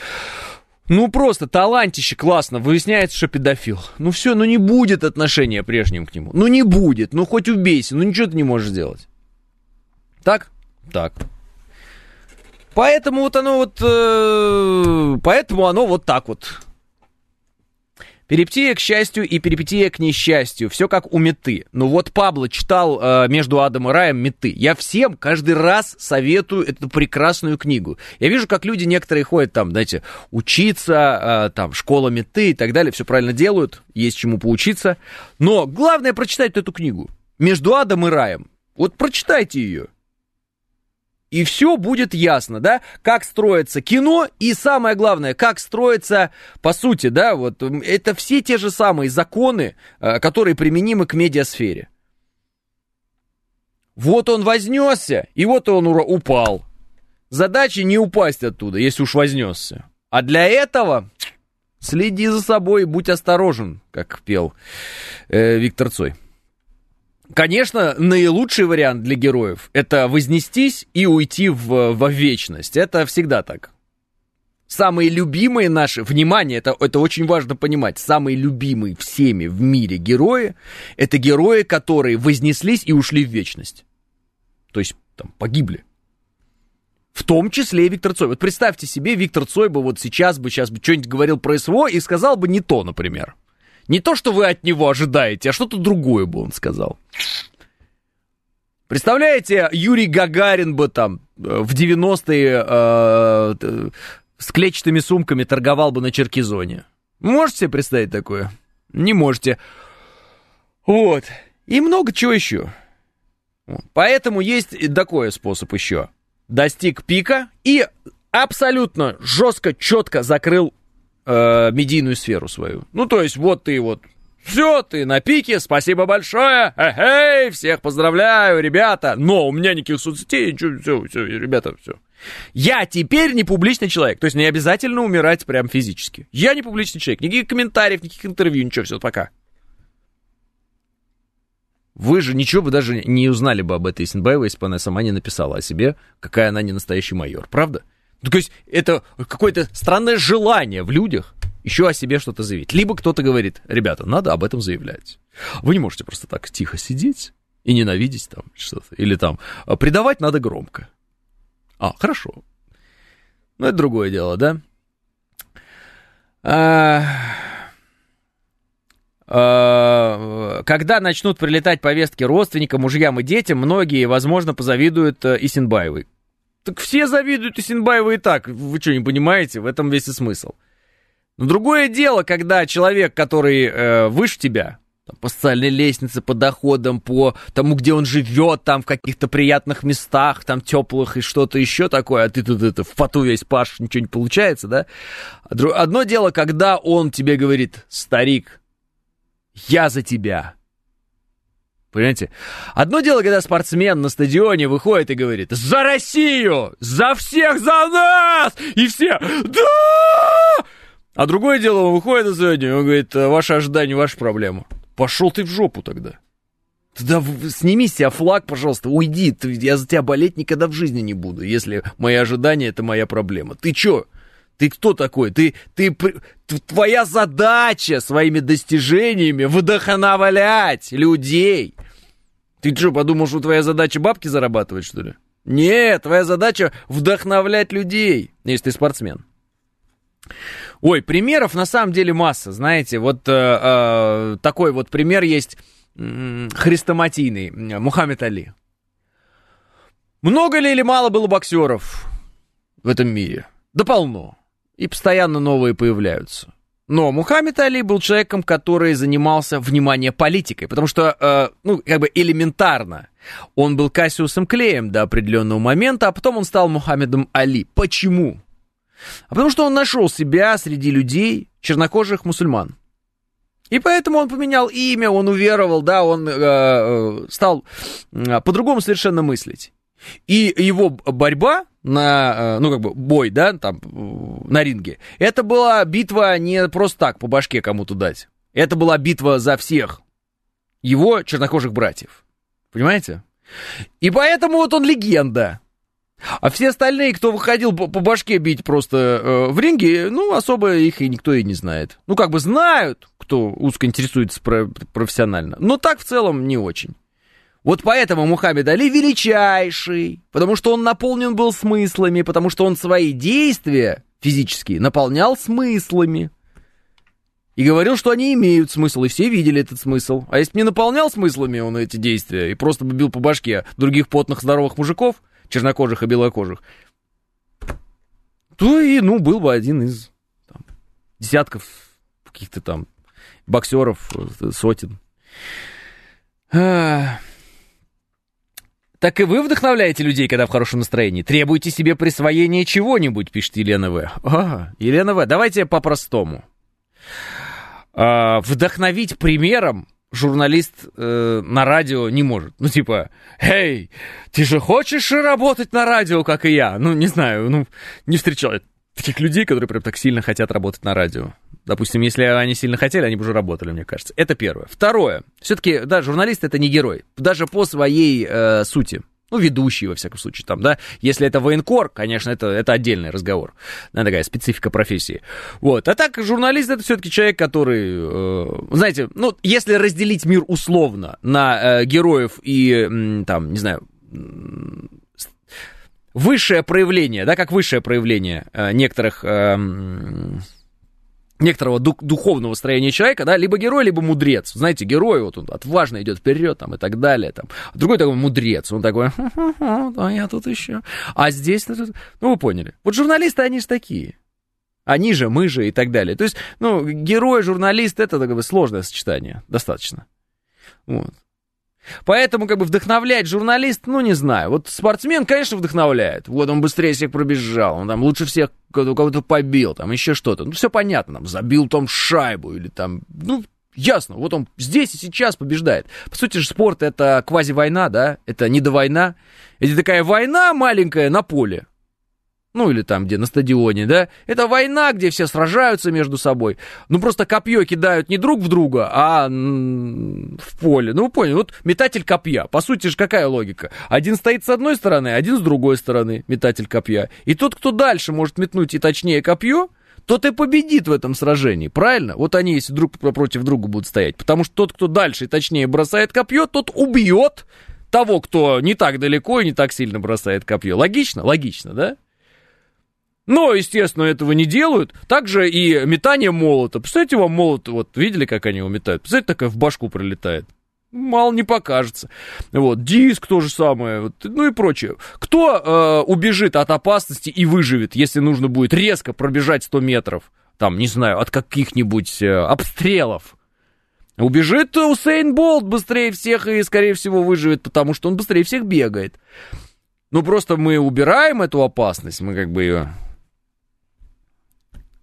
Ну, просто талантище, классно, выясняется, что педофил. Ну, все, ну не будет отношения прежним к нему. Ну, не будет, ну, хоть убейся, ну, ничего ты не можешь сделать. Так? Так. Поэтому вот оно вот, э, поэтому оно вот так вот. Перипетия к счастью и перипетия к несчастью. Все как у меты. Ну вот Пабло читал э, между Адом и Раем меты. Я всем каждый раз советую эту прекрасную книгу. Я вижу, как люди некоторые ходят там, знаете, учиться, э, там, школа меты и так далее. Все правильно делают, есть чему поучиться. Но главное прочитать эту книгу. Между Адом и Раем. Вот прочитайте ее и все будет ясно, да, как строится кино, и самое главное, как строится, по сути, да, вот, это все те же самые законы, э, которые применимы к медиасфере. Вот он вознесся, и вот он упал. Задача не упасть оттуда, если уж вознесся. А для этого следи за собой, будь осторожен, как пел э, Виктор Цой. Конечно, наилучший вариант для героев — это вознестись и уйти в, во вечность. Это всегда так. Самые любимые наши, внимание, это, это очень важно понимать, самые любимые всеми в мире герои — это герои, которые вознеслись и ушли в вечность. То есть, там, погибли. В том числе и Виктор Цой. Вот представьте себе, Виктор Цой бы вот сейчас бы, сейчас бы что-нибудь говорил про СВО и сказал бы не то, например. Не то, что вы от него ожидаете, а что-то другое бы он сказал. Представляете, Юрий Гагарин бы там э, в 90-е э, с клетчатыми сумками торговал бы на Черкизоне. Можете себе представить такое? Не можете. Вот. И много чего еще. Поэтому есть такой способ еще. Достиг пика и абсолютно жестко, четко закрыл э, медийную сферу свою. Ну, то есть, вот ты вот все, ты на пике, спасибо большое, эй, всех поздравляю, ребята, но у меня никаких соцсетей, ничего, все, все, ребята, все. Я теперь не публичный человек, то есть не обязательно умирать прям физически. Я не публичный человек, никаких комментариев, никаких интервью, ничего, все, пока. Вы же ничего бы даже не узнали бы об этой Исенбаевой, если бы она сама не написала о себе, какая она не настоящий майор, правда? Ну, то есть это какое-то странное желание в людях еще о себе что-то заявить. Либо кто-то говорит, ребята, надо об этом заявлять. Вы не можете просто так тихо сидеть и ненавидеть там что-то. Или там, «А предавать надо громко. А, хорошо. Ну, это другое дело, да? А... А... Когда начнут прилетать повестки родственникам, мужьям и детям, многие, возможно, позавидуют э, Исенбаевой. Так все завидуют Исенбаеву и так. Вы что, не понимаете? В этом весь и смысл. Но другое дело, когда человек, который э, выше тебя, там, по социальной лестнице, по доходам, по тому, где он живет, там, в каких-то приятных местах, там, теплых и что-то еще такое, а ты тут это в поту весь паш, ничего не получается, да? Одно дело, когда он тебе говорит, старик, я за тебя, Понимаете? Одно дело, когда спортсмен на стадионе выходит и говорит «За Россию! За всех! За нас!» И все «Да!» А другое дело, он выходит на стадионе и он говорит «Ваши ожидания, ваша проблема». Пошел ты в жопу тогда. Тогда сними с себя флаг, пожалуйста, уйди. Я за тебя болеть никогда в жизни не буду, если мои ожидания — это моя проблема. Ты чё? Ты кто такой? Ты, ты, твоя задача своими достижениями вдохновлять людей. Ты что, подумал, что твоя задача бабки зарабатывать, что ли? Нет, твоя задача вдохновлять людей, если ты спортсмен. Ой, примеров на самом деле масса, знаете, вот э, э, такой вот пример есть э, хрестоматийный, Мухаммед Али. Много ли или мало было боксеров в этом мире? Да полно. И постоянно новые появляются. Но Мухаммед Али был человеком, который занимался, внимание, политикой, потому что, э, ну, как бы элементарно, он был Кассиусом Клеем до определенного момента, а потом он стал Мухаммедом Али. Почему? А потому что он нашел себя среди людей, чернокожих мусульман. И поэтому он поменял имя, он уверовал, да, он э, э стал э, по-другому совершенно мыслить. И его борьба на, э, ну, как бы, бой, да, там, на ринге, это была битва не просто так по башке кому-то дать. Это была битва за всех его чернокожих братьев. Понимаете? И поэтому вот он легенда. А все остальные, кто выходил по, по башке бить просто э, в ринге, ну, особо их и никто и не знает. Ну, как бы знают, кто узко интересуется про, профессионально, но так в целом не очень. Вот поэтому Мухаммед Али величайший, потому что он наполнен был смыслами, потому что он свои действия физические наполнял смыслами. И говорил, что они имеют смысл, и все видели этот смысл. А если бы не наполнял смыслами он эти действия и просто бы бил по башке других потных здоровых мужиков, чернокожих и белокожих, то и, ну, был бы один из там, десятков каких-то там боксеров, э, сотен. Так и вы вдохновляете людей, когда в хорошем настроении. Требуйте себе присвоения чего-нибудь, пишет Елена В. А, Елена В, давайте по-простому. А, вдохновить примером журналист э, на радио не может. Ну, типа, «Эй, ты же хочешь работать на радио, как и я?» Ну, не знаю, ну, не встречал таких людей, которые прям так сильно хотят работать на радио. Допустим, если они сильно хотели, они бы уже работали, мне кажется. Это первое. Второе. Все-таки, да, журналист это не герой. Даже по своей э, сути. Ну, ведущий, во всяком случае, там, да. Если это военкор, конечно, это, это отдельный разговор. Да, такая специфика профессии. Вот. А так, журналист это все-таки человек, который, э, знаете, ну, если разделить мир условно на э, героев и, э, там, не знаю, высшее проявление, да, как высшее проявление э, некоторых... Э, некоторого дух, духовного строения человека, да, либо герой, либо мудрец. Знаете, герой, вот он отважно идет вперед, там, и так далее, там. А другой такой мудрец, он такой, да, я тут еще. А здесь, ну, вы поняли. Вот журналисты, они же такие. Они же, мы же и так далее. То есть, ну, герой, журналист, это бы сложное сочетание, достаточно. Вот. Поэтому как бы вдохновлять журналист, ну не знаю. Вот спортсмен, конечно, вдохновляет. Вот он быстрее всех пробежал, он там лучше всех кого-то побил, там еще что-то. Ну все понятно, там забил там шайбу или там, ну ясно, вот он здесь и сейчас побеждает. По сути же спорт это квази-война, да, это не до война. Это такая война маленькая на поле ну или там, где на стадионе, да, это война, где все сражаются между собой. Ну просто копье кидают не друг в друга, а в поле. Ну, понял, вот метатель копья. По сути же какая логика? Один стоит с одной стороны, один с другой стороны, метатель копья. И тот, кто дальше может метнуть и точнее копье, тот и победит в этом сражении, правильно? Вот они, если друг против друга будут стоять. Потому что тот, кто дальше и точнее бросает копье, тот убьет того, кто не так далеко и не так сильно бросает копье. Логично? Логично, да? Но, естественно, этого не делают. Также и метание молота. Представляете, вам молот, вот видели, как они его метают? Представляете, такая в башку пролетает. Мало не покажется. Вот, диск то же самое, вот, ну и прочее. Кто э, убежит от опасности и выживет, если нужно будет резко пробежать 100 метров, там, не знаю, от каких-нибудь э, обстрелов? Убежит Усейн Болт быстрее всех и, скорее всего, выживет, потому что он быстрее всех бегает. Ну, просто мы убираем эту опасность, мы как бы ее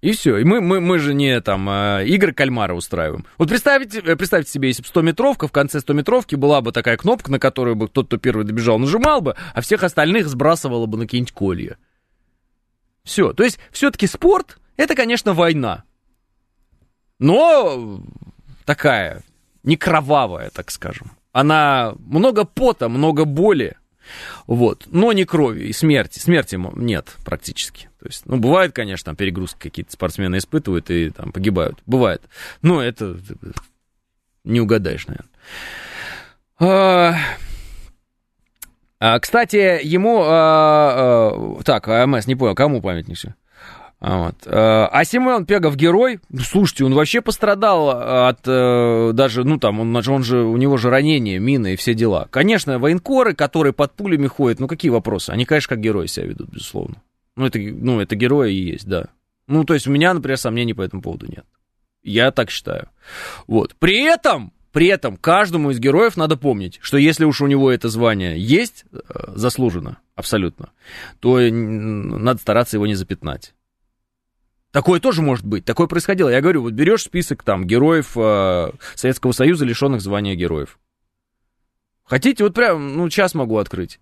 и все. И мы, мы, мы же не там э, игры кальмара устраиваем. Вот представьте, э, представьте себе, если бы 100-метровка, в конце 100-метровки была бы такая кнопка, на которую бы тот, кто первый добежал, нажимал бы, а всех остальных сбрасывало бы на какие-нибудь колья. Все. То есть, все-таки спорт это, конечно, война. Но такая, не кровавая, так скажем. Она много пота, много боли. Вот. Но не крови и смерти. Смерти нет практически. То есть, ну, бывает, конечно, там перегрузки какие-то спортсмены испытывают и там погибают. Бывает. Но это не угадаешь, наверное. А, а, кстати, ему... А, а, так, АМС, не понял, кому памятник? А вот. А, а Семен Пегов герой, ну, слушайте, он вообще пострадал от э, даже, ну там, он, он же, у него же ранение, мины и все дела. Конечно, военкоры, которые под пулями ходят, ну какие вопросы? Они, конечно, как герои себя ведут, безусловно. Ну это, ну, это герои и есть, да. Ну, то есть у меня, например, сомнений по этому поводу нет. Я так считаю. Вот. При этом, при этом каждому из героев надо помнить, что если уж у него это звание есть, э, заслужено, абсолютно, то надо стараться его не запятнать. Такое тоже может быть. Такое происходило. Я говорю, вот берешь список там героев э, Советского Союза, лишенных звания героев. Хотите, вот прям, ну, сейчас могу открыть.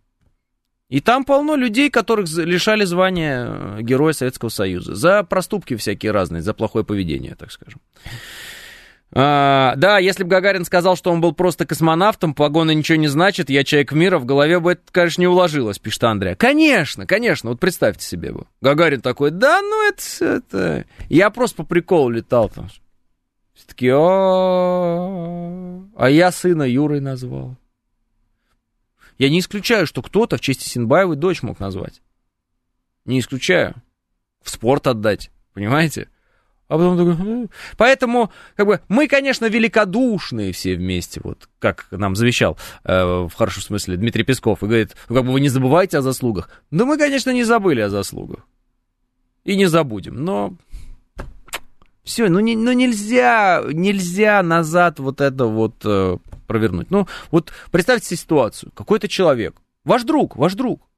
И там полно людей, которых лишали звания э, Героя Советского Союза. За проступки всякие разные, за плохое поведение, так скажем. А, да, если бы Гагарин сказал, что он был просто космонавтом, погоны ничего не значит, я человек мира, в голове бы это, конечно, не уложилось, пишет Андрея. Конечно, конечно, вот представьте себе бы. Гагарин такой, да, ну это... это... Я просто по приколу летал там. Все таки а, а я сына Юрой назвал. Я не исключаю, что кто-то в честь Синбаевой дочь мог назвать. Не исключаю. В спорт отдать, понимаете? А потом такой... Поэтому, как бы, мы, конечно, великодушные все вместе, вот, как нам завещал, э, в хорошем смысле, Дмитрий Песков, и говорит, как бы вы не забывайте о заслугах. Да мы, конечно, не забыли о заслугах. И не забудем, но... Все, ну, не, ну нельзя, нельзя назад вот это вот э, провернуть. Ну, вот представьте себе ситуацию. Какой-то человек, ваш друг, ваш друг,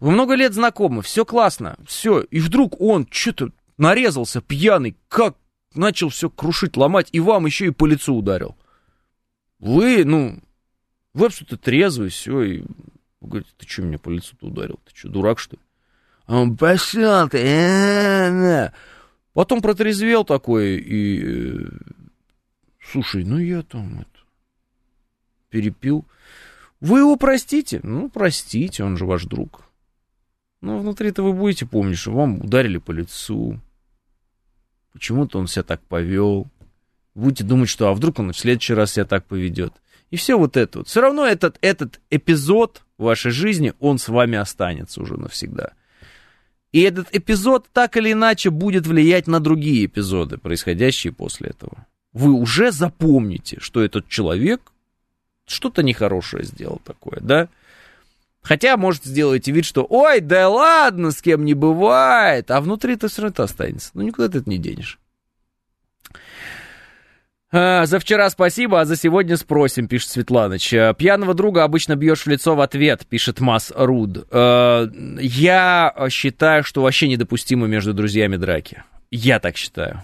вы много лет знакомы, все классно, все, и вдруг он что-то нарезался пьяный, как начал все крушить, ломать, и вам еще и по лицу ударил. Вы, ну, вы абсолютно трезвый, все, и вы говорите, ты что меня по лицу-то ударил? Ты что, дурак, что ли? А он, пошел ты, э, Потом протрезвел такой и... Э, слушай, ну я там это, перепил. Вы его простите? Ну, простите, он же ваш друг. Но внутри-то вы будете помнить, что вам ударили по лицу. Почему-то он себя так повел. Будете думать, что а вдруг он в следующий раз себя так поведет. И все вот это вот. Все равно этот, этот эпизод в вашей жизни, он с вами останется уже навсегда. И этот эпизод так или иначе будет влиять на другие эпизоды, происходящие после этого. Вы уже запомните, что этот человек что-то нехорошее сделал такое, да? Хотя, может, сделаете вид, что «Ой, да ладно, с кем не бывает», а внутри это все равно останется. Ну, никуда ты это не денешь. А, за вчера спасибо, а за сегодня спросим, пишет Светланыч. А, Пьяного друга обычно бьешь в лицо в ответ, пишет Мас Руд. А, я считаю, что вообще недопустимо между друзьями драки. Я так считаю.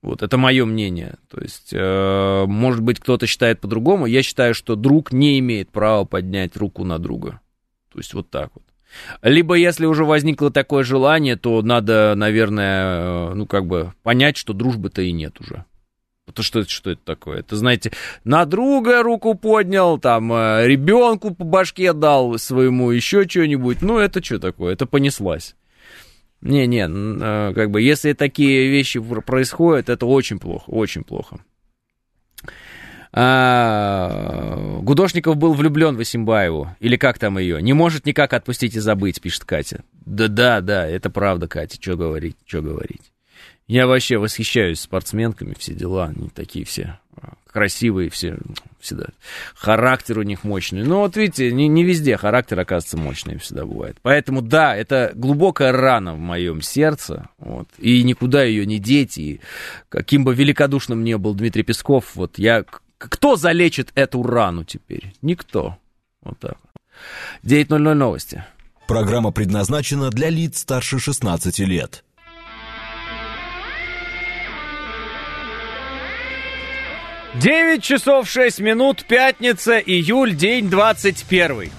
Вот это мое мнение. То есть, э, может быть, кто-то считает по-другому. Я считаю, что друг не имеет права поднять руку на друга. То есть, вот так вот. Либо, если уже возникло такое желание, то надо, наверное, э, ну, как бы понять, что дружбы-то и нет уже. Это что, это, что это такое? Это, знаете, на друга руку поднял, там, э, ребенку по башке дал своему, еще что-нибудь. Ну, это что такое? Это понеслась. Не-не, э, как бы, если такие вещи происходят, это очень плохо, очень плохо. А, Гудошников был влюблен в Асимбаеву, или как там ее, не может никак отпустить и забыть, пишет Катя. Да-да-да, это правда, Катя, что говорить, что говорить. Я вообще восхищаюсь спортсменками, все дела, они такие все а, красивые все, всегда. Характер у них мощный. Но вот видите, не, не везде характер, оказывается, мощный всегда бывает. Поэтому да, это глубокая рана в моем сердце. Вот, и никуда ее не деть. И каким бы великодушным ни был Дмитрий Песков, вот я... Кто залечит эту рану теперь? Никто. Вот так. 9.00 новости. Программа предназначена для лиц старше 16 лет. 9 часов 6 минут, пятница, июль, день 21.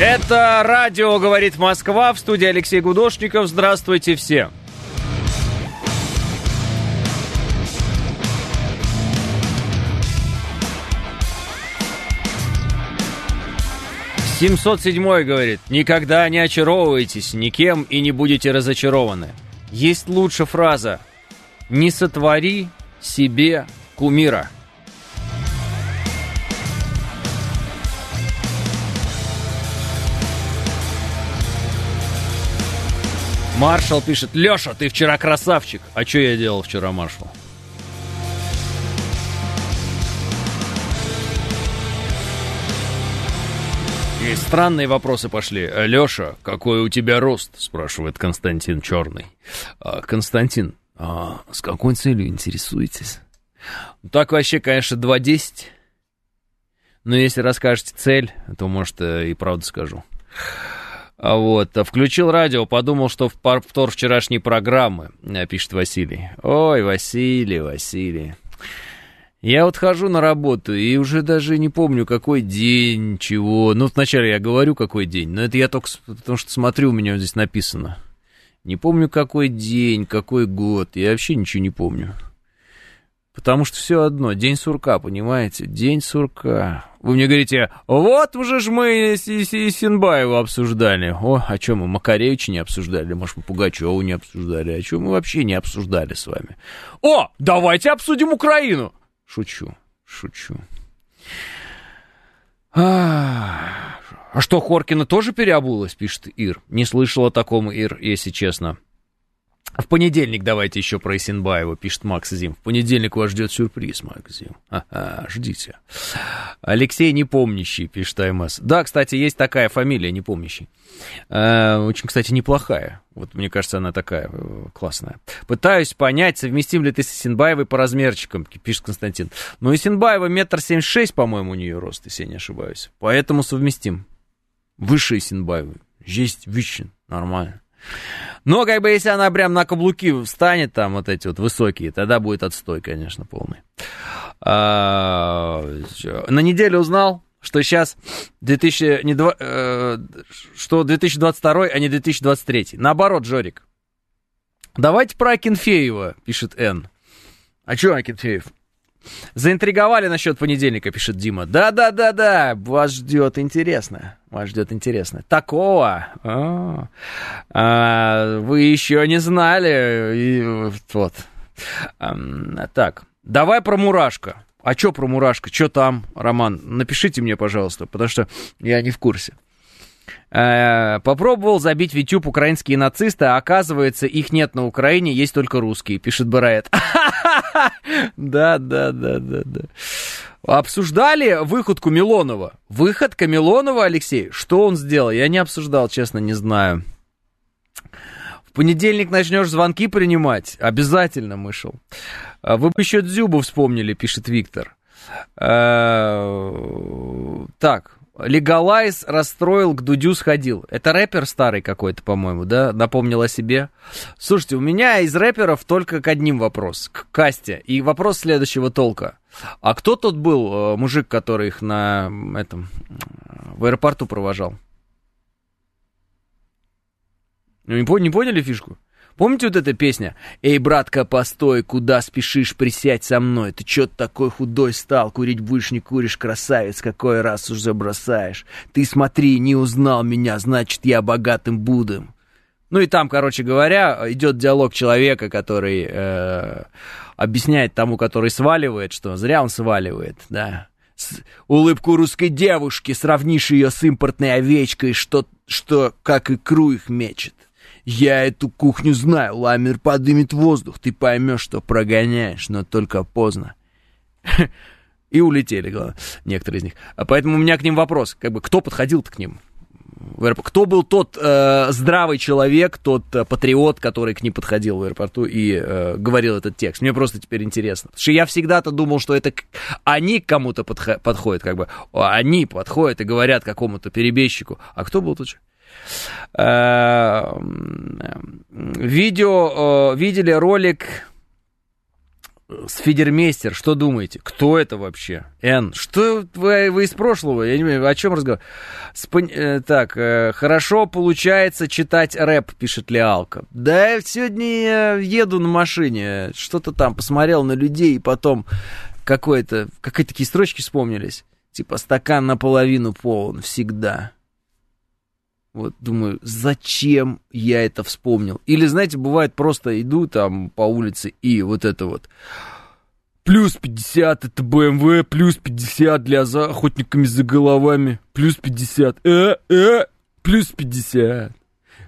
Это радио «Говорит Москва» в студии Алексей Гудошников. Здравствуйте все. 707 говорит, никогда не очаровывайтесь никем и не будете разочарованы. Есть лучше фраза «Не сотвори себе кумира». Маршал пишет, Леша, ты вчера красавчик. А что я делал вчера, Маршал? И странные вопросы пошли. Леша, какой у тебя рост? Спрашивает Константин Черный. А, Константин, а с какой целью интересуетесь? Так вообще, конечно, 2.10. Но если расскажете цель, то, может, э, и правду скажу. А вот, включил радио, подумал, что в повтор вчерашней программы, э, пишет Василий. Ой, Василий, Василий. Я вот хожу на работу и уже даже не помню, какой день, чего. Ну, вначале я говорю, какой день, но это я только потому что смотрю, у меня здесь написано. Не помню, какой день, какой год, я вообще ничего не помню. Потому что все одно, день сурка, понимаете? День сурка. Вы мне говорите, вот уже ж мы Синбаева обсуждали. О, о чем мы Макаревича не обсуждали, может, мы Пугачеву не обсуждали, о чем мы вообще не обсуждали с вами. О, давайте обсудим Украину. Шучу, шучу. А, а что, Хоркина тоже переобулась, пишет Ир. Не слышала о таком, Ир, если честно. В понедельник давайте еще про Исенбаева, пишет Макс Зим. В понедельник вас ждет сюрприз, Макс Зим. Ага, ждите. Алексей Непомнящий, пишет АМС. Да, кстати, есть такая фамилия, Непомнящий. Э, очень, кстати, неплохая. Вот мне кажется, она такая э, классная. Пытаюсь понять, совместим ли ты с Исенбаевой по размерчикам, пишет Константин. Но Исенбаева метр семьдесят шесть, по-моему, у нее рост, если я не ошибаюсь. Поэтому совместим. Выше Исенбаевой. Есть вичин. Нормально. Но как бы если она прям на каблуки встанет, там вот эти вот высокие, тогда будет отстой, конечно, полный. А, на неделе узнал, что сейчас 2000, не, э, что 2022, а не 2023. Наоборот, Жорик. Давайте про Акинфеева, пишет Н. А что Акинфеев? Заинтриговали насчет понедельника, пишет Дима. Да-да-да-да, вас ждет интересно. Вас ждет интересно. Такого а, а, вы еще не знали. И, вот. А, так, давай про мурашка. А что про мурашка? Что там, Роман? Напишите мне, пожалуйста, потому что я не в курсе. Э, попробовал забить в YouTube украинские нацисты, а оказывается, их нет на Украине, есть только русские, пишет Бараэт. [laughs] Да, да, да, да, да. Обсуждали выходку Милонова? Выходка Милонова, Алексей, что он сделал? Я не обсуждал, честно, не знаю. В понедельник начнешь звонки принимать? Обязательно, мышел. А вы бы еще Дзюбу вспомнили, пишет Виктор. Э, так, Легалайз расстроил, к Дудю сходил. Это рэпер старый какой-то, по-моему, да? Напомнил о себе. Слушайте, у меня из рэперов только к одним вопрос. К Касте. И вопрос следующего толка. А кто тот был, э, мужик, который их на этом, в аэропорту провожал? Не, не поняли фишку? Помните вот эта песня? «Эй, братка, постой, куда спешишь, присядь со мной? Ты чё такой худой стал? Курить будешь, не куришь, красавец, какой раз уже бросаешь? Ты смотри, не узнал меня, значит, я богатым буду». Ну и там, короче говоря, идет диалог человека, который э, объясняет тому, который сваливает, что зря он сваливает, да. С, улыбку русской девушки сравнишь ее с импортной овечкой, что, что как икру их мечет. Я эту кухню знаю, ламер подымет воздух, ты поймешь, что прогоняешь, но только поздно. [laughs] И улетели, главное, некоторые из них. А поэтому у меня к ним вопрос, как бы, кто подходил-то к ним? Кто был тот э, здравый человек, тот э, патриот, который к ним подходил в аэропорту и э, говорил этот текст? Мне просто теперь интересно. Потому что я всегда-то думал, что это они к кому-то подхо- подходят, как бы они подходят и говорят какому-то перебежчику. А кто был тот человек? Э, видео, э, видели ролик с Фидермейстер, что думаете? Кто это вообще? Н. Что вы, вы из прошлого? Я не понимаю, о чем разговор? Спон... Э, так, хорошо получается читать рэп, пишет Леалка. Да, сегодня я еду на машине, что-то там посмотрел на людей, и потом какое-то, какие-то такие строчки вспомнились. Типа стакан наполовину полон, всегда. Вот думаю, зачем я это вспомнил? Или, знаете, бывает просто иду там по улице и вот это вот. Плюс 50 это БМВ, плюс 50 для за охотниками за головами, плюс 50. Э, э, плюс 50.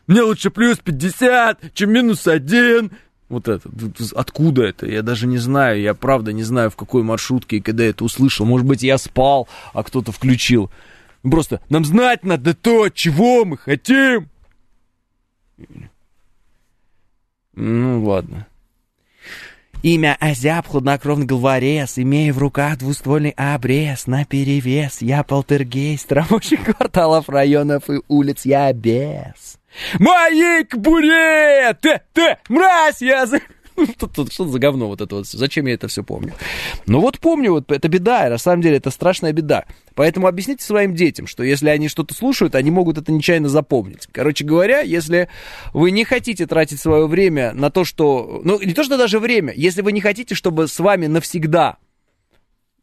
Мне лучше плюс 50, чем минус один. Вот это. Откуда это? Я даже не знаю. Я правда не знаю, в какой маршрутке и когда это услышал. Может быть, я спал, а кто-то включил. Просто нам знать надо то, чего мы хотим. Ну, ладно. Имя Азяб, хладнокровный головорез, имея в руках двуствольный обрез, на перевес, я полтергейст, рабочих [laughs] кварталов, районов и улиц, я без. Моей кобуре! Ты, ты, мразь, я за... [laughs] Что, за говно вот это вот? Зачем я это все помню? Ну вот помню, вот это беда, на самом деле это страшная беда. Поэтому объясните своим детям, что если они что-то слушают, они могут это нечаянно запомнить. Короче говоря, если вы не хотите тратить свое время на то, что... Ну, не то, что даже время, если вы не хотите, чтобы с вами навсегда,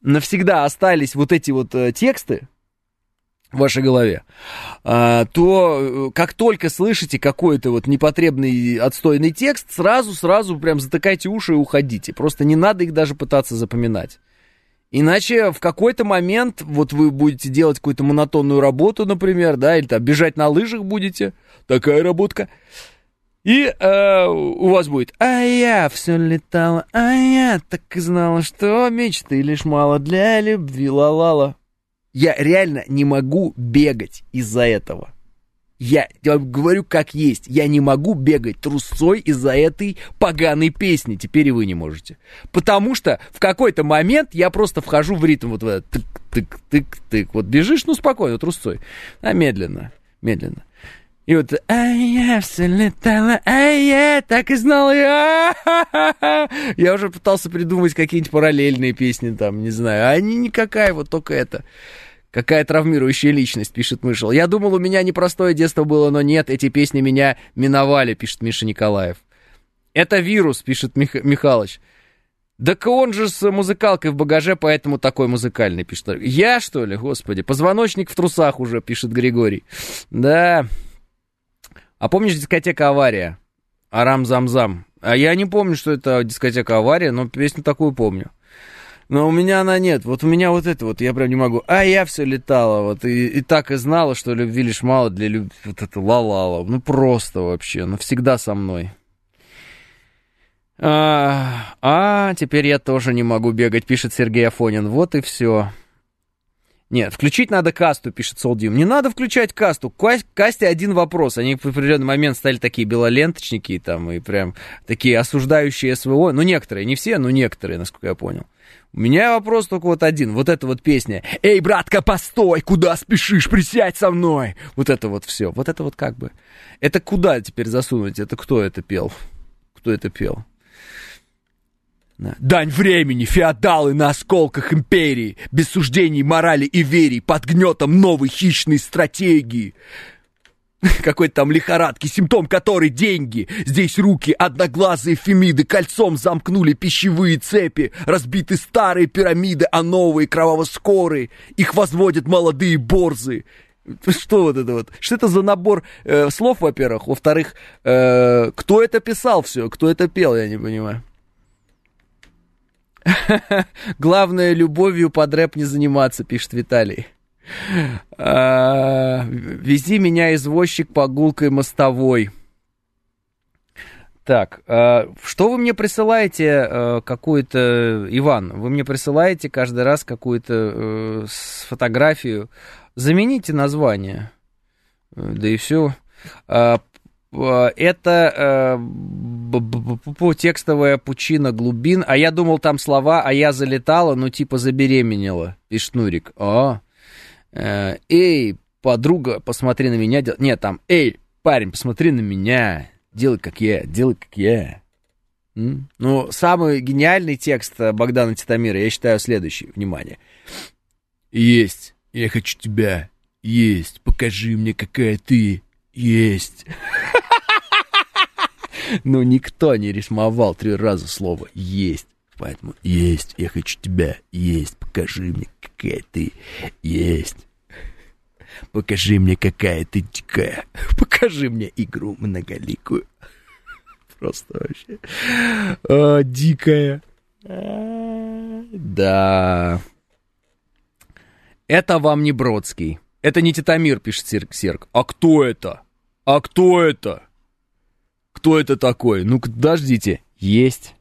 навсегда остались вот эти вот э, тексты, в вашей голове, а, то э, как только слышите какой-то вот непотребный отстойный текст, сразу-сразу прям затыкайте уши и уходите. Просто не надо их даже пытаться запоминать. Иначе в какой-то момент вот вы будете делать какую-то монотонную работу, например, да, или там бежать на лыжах будете, такая работка. И э, у вас будет «А я все летала, а я так и знала, что мечты лишь мало для любви ла-ла-ла». Я реально не могу бегать из-за этого. Я, я говорю как есть. Я не могу бегать трусцой из-за этой поганой песни. Теперь и вы не можете. Потому что в какой-то момент я просто вхожу в ритм вот в этот тык-тык-тык-тык. Вот бежишь, ну спокойно, трусцой. А медленно, медленно. И вот, а я все летала, а я так и знала, я... я уже пытался придумать какие-нибудь параллельные песни там, не знаю, а они никакая, вот только это. Какая травмирующая личность, пишет Мышел. Я думал, у меня непростое детство было, но нет, эти песни меня миновали, пишет Миша Николаев. Это вирус, пишет Мих... Михалыч. Да он же с музыкалкой в багаже, поэтому такой музыкальный, пишет. Я, что ли, господи, позвоночник в трусах уже, пишет Григорий. Да, а помнишь дискотека «Авария»? Арам-зам-зам. А я не помню, что это дискотека «Авария», но песню такую помню. Но у меня она нет. Вот у меня вот это вот, я прям не могу. А я все летала, вот, и, и так и знала, что любви лишь мало для любви. Вот это ла-ла-ла. Ну, просто вообще, ну, всегда со мной. А, а, теперь я тоже не могу бегать, пишет Сергей Афонин. Вот и все. Нет, включить надо касту, пишет Солдим. Не надо включать касту. К касте один вопрос. Они в определенный момент стали такие белоленточники там и прям такие осуждающие СВО. Ну, некоторые, не все, но некоторые, насколько я понял. У меня вопрос только вот один. Вот эта вот песня. «Эй, братка, постой! Куда спешишь? Присядь со мной!» Вот это вот все. Вот это вот как бы... Это куда теперь засунуть? Это кто это пел? Кто это пел? Дань времени, феодалы на осколках империи, без суждений, морали и верий, под гнетом новой хищной стратегии. [laughs] Какой-то там лихорадки, симптом которой деньги. Здесь руки одноглазые фемиды кольцом замкнули пищевые цепи, разбиты старые пирамиды, а новые кроваво-скорые. Их возводят молодые борзы. Что вот это вот? Что это за набор э, слов, во-первых? Во-вторых, э, кто это писал все? Кто это пел, я не понимаю. [laughs] Главное, любовью под рэп не заниматься, пишет Виталий. А, вези меня, извозчик, по гулкой мостовой. Так, а, что вы мне присылаете а, какую-то, Иван, вы мне присылаете каждый раз какую-то э, фотографию. Замените название. Да и все. Э, это э, текстовая пучина глубин, а я думал там слова, а я залетала, ну типа забеременела, пишет Нурик. О, э, эй, подруга, посмотри на меня. Дел... Нет, там, эй, парень, посмотри на меня, делай как я, делай как я. М? Ну, самый гениальный текст Богдана Титамира, я считаю, следующий, внимание. Есть, я хочу тебя, есть, покажи мне, какая ты, есть. [laughs] Но никто не рифмовал три раза слово «есть». Поэтому «есть», «я хочу тебя», «есть», «покажи мне, какая ты», «есть». Покажи мне, какая ты дикая. [laughs] Покажи мне игру многоликую. [laughs] Просто вообще. А, дикая. А, да. Это вам не Бродский. Это не Титамир, пишет Серк Серк. А кто это? А кто это? Кто это такой? Ну-ка, подождите. Есть.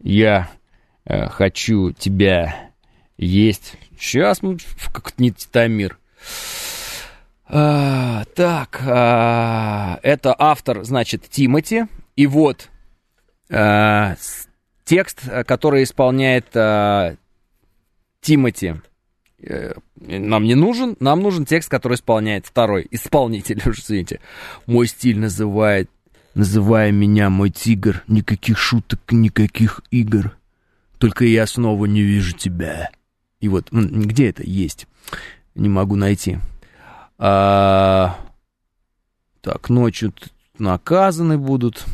Я э, хочу тебя есть. Сейчас, ну, как не Титамир. А, так, а, это автор, значит, Тимати. И вот а, текст, который исполняет а, Тимати. Э, нам не нужен, нам нужен текст, который исполняет второй исполнитель, [laughs] уж извините. Мой стиль называет, называя меня мой тигр, никаких шуток, никаких игр. Только я снова не вижу тебя. И вот, где это есть? Не могу найти. А, так, ночью наказаны будут.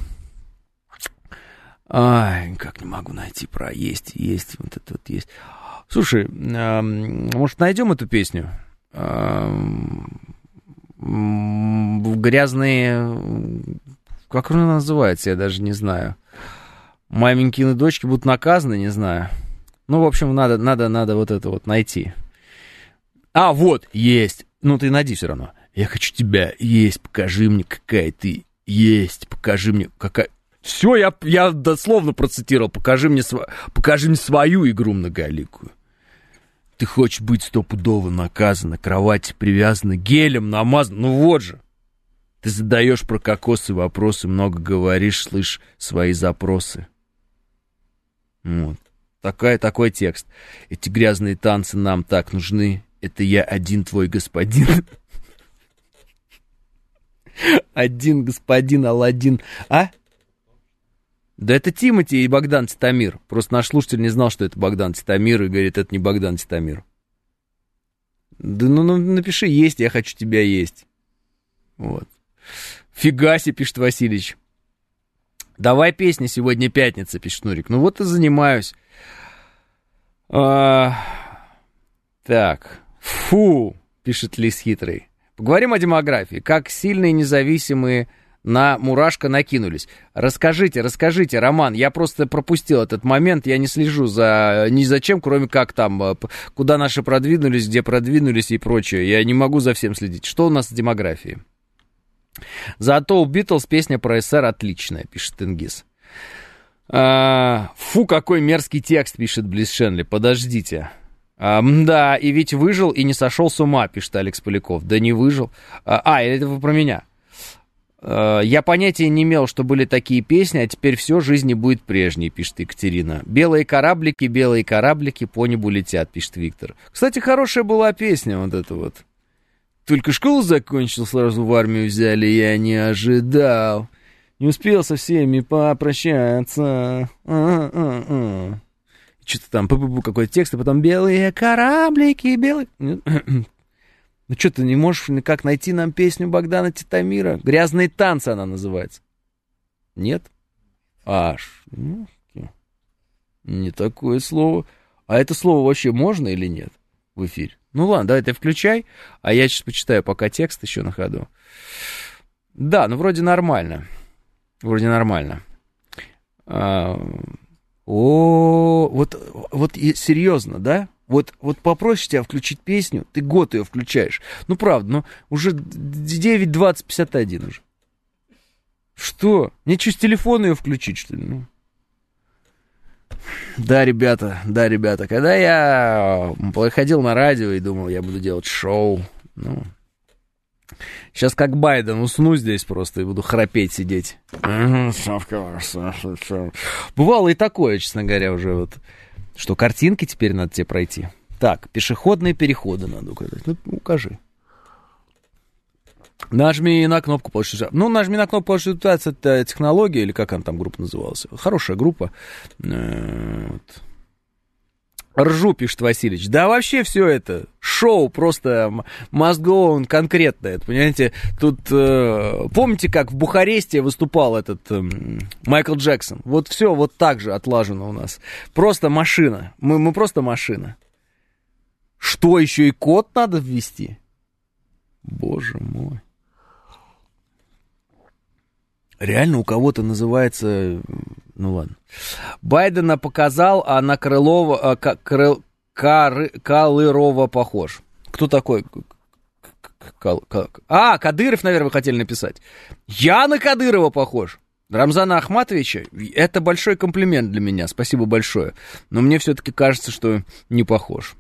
Ай, как не могу найти про есть, есть, вот это вот есть. Слушай, а, может, найдем эту песню? А, грязные... Как она называется, я даже не знаю. Маменькины дочки будут наказаны, не знаю. Ну, в общем, надо, надо, надо вот это вот найти. А, вот, есть. Ну, ты найди все равно. Я хочу тебя. Есть, покажи мне, какая ты. Есть, покажи мне, какая... Все, я, я дословно процитировал. Покажи мне, св... покажи мне свою игру многоликую. Ты хочешь быть стопудово наказан, на кровати привязана, гелем намазан. Ну вот же. Ты задаешь про кокосы вопросы, много говоришь, слышь свои запросы. Вот. Такая, такой текст. Эти грязные танцы нам так нужны. Это я один твой господин. [laughs] Один господин Алладин. А? Да это Тимати и Богдан Титамир. Просто наш слушатель не знал, что это Богдан Титамир, и говорит, это не Богдан Титамир. Да ну, ну напиши есть, я хочу тебя есть. Вот. Фига себе, пишет Васильевич. Давай песни, сегодня пятница, пишет Нурик. Ну вот и занимаюсь. А, так, фу, пишет Лис Хитрый. Поговорим о демографии. Как сильные независимые на Мурашка накинулись. Расскажите, расскажите, Роман, я просто пропустил этот момент, я не слежу за ни за чем, кроме как там, э, куда наши продвинулись, где продвинулись и прочее. Я не могу за всем следить. Что у нас с демографией? Зато у Битлз песня про СССР отличная, пишет Тенгиз. А, фу, какой мерзкий текст, пишет Близ Шенли. Подождите. А, да, и ведь выжил и не сошел с ума, пишет Алекс Поляков. Да не выжил. А, а это вы про меня. А, я понятия не имел, что были такие песни, а теперь все, жизни будет прежней, пишет Екатерина. Белые кораблики, белые кораблики по небу летят, пишет Виктор. Кстати, хорошая была песня вот эта вот. Только школу закончил, сразу в армию взяли, я не ожидал. Не успел со всеми попрощаться. А-а-а. Что-то там какой-то текст, а потом белые кораблики, белые... [clears throat] Ну что, ты не можешь никак найти нам песню Богдана Титамира? «Грязные танцы» она называется. Нет? Аж. Не такое слово. А это слово вообще можно или нет в эфире? Ну ладно, давай ты включай, а я сейчас почитаю пока текст еще на ходу. Да, ну вроде нормально. Вроде нормально. А, о, вот, вот серьезно, да? Вот, вот попросишь тебя включить песню, ты год ее включаешь. Ну, правда, ну, уже 9, 20, 51 уже. Что? Мне что, с телефона ее включить, что ли? Ну. Да, ребята, да, ребята, когда я ходил на радио и думал, я буду делать шоу, ну, Сейчас как Байден, усну здесь просто и буду храпеть сидеть. Бывало и такое, честно говоря, уже вот. Что картинки теперь надо тебе пройти. Так, пешеходные переходы надо указать. Ну, укажи. Нажми на кнопку получить. Ну, нажми на кнопку получить это технология, или как она там группа называлась. Хорошая группа. Э, вот. Ржу, пишет Васильевич. Да вообще все это шоу просто on конкретно. Это, понимаете, тут э, помните, как в Бухаресте выступал этот э, Майкл Джексон? Вот все вот так же отлажено у нас. Просто машина. Мы, мы просто машина. Что еще и код надо ввести? Боже мой. Реально у кого-то называется... Ну ладно. Байдена показал, а на Крылова... А, Крыл, Кар, Калырова похож. Кто такой? А, Кадыров, наверное, вы хотели написать. Я на Кадырова похож. Рамзана Ахматовича, это большой комплимент для меня, спасибо большое. Но мне все-таки кажется, что не похож.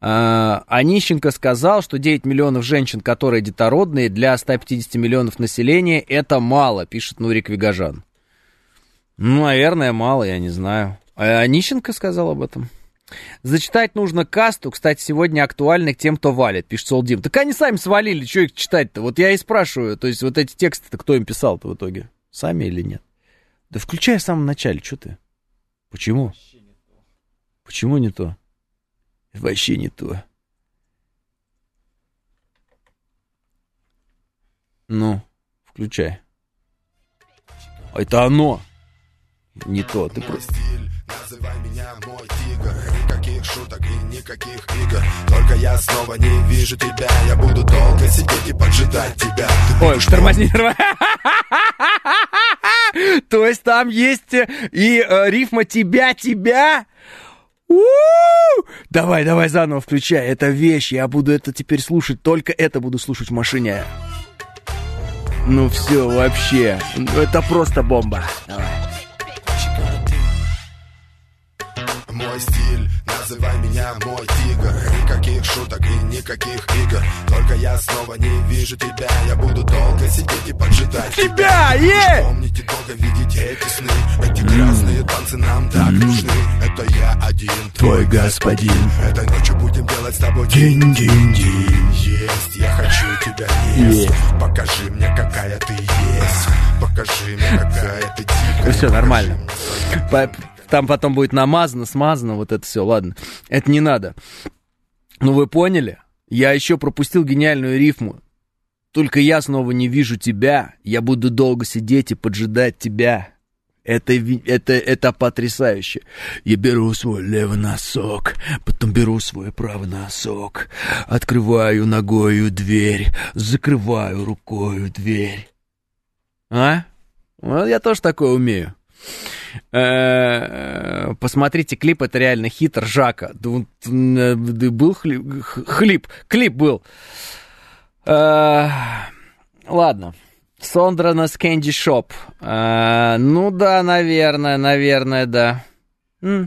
А, Онищенко сказал, что 9 миллионов женщин, которые детородные, для 150 миллионов населения это мало, пишет Нурик Вигажан. Ну, наверное, мало, я не знаю. А Онищенко сказал об этом. Зачитать нужно касту, кстати, сегодня актуальны к тем, кто валит, пишет Солдим. Так они сами свалили, что их читать-то? Вот я и спрашиваю, то есть вот эти тексты-то кто им писал-то в итоге? Сами или нет? Да включай в самом начале, что ты? Почему? Почему не то? Вообще не то. Ну, включай. Это оно. Не то, ты просто... Называй меня мой тигр Никаких шуток и никаких игр Только я снова не вижу тебя Я буду долго сидеть и поджидать тебя Ой, уж тормозни, [laughs] То есть там есть и э, рифма тебя-тебя? Давай, давай заново включай. Это вещь. Я буду это теперь слушать. Только это буду слушать в машине. Ну все, вообще. Это просто бомба. Давай. Мой стиль, называй меня мой тигр. Никаких шуток и никаких игр. Только я снова не вижу тебя. Я буду долго сидеть и поджидать тебя, е! Помните долго видеть эти сны. Эти красные танцы нам так нужны. Это я один, твой господин. Этой ночью будем делать с тобой динь-динь-динь Есть, я хочу тебя есть. Покажи мне, какая ты есть. Покажи мне, какая ты дикая все, нормально там потом будет намазано, смазано, вот это все, ладно. Это не надо. Ну вы поняли? Я еще пропустил гениальную рифму. Только я снова не вижу тебя. Я буду долго сидеть и поджидать тебя. Это, это, это потрясающе. Я беру свой левый носок, потом беру свой правый носок, открываю ногою дверь, закрываю рукою дверь. А? Вот я тоже такое умею. Э, посмотрите клип, это реально хит Ржака. Был хлип, клип был. Э, ладно. Сондрана с Candy Shop. Э, ну да, наверное, наверное, да. На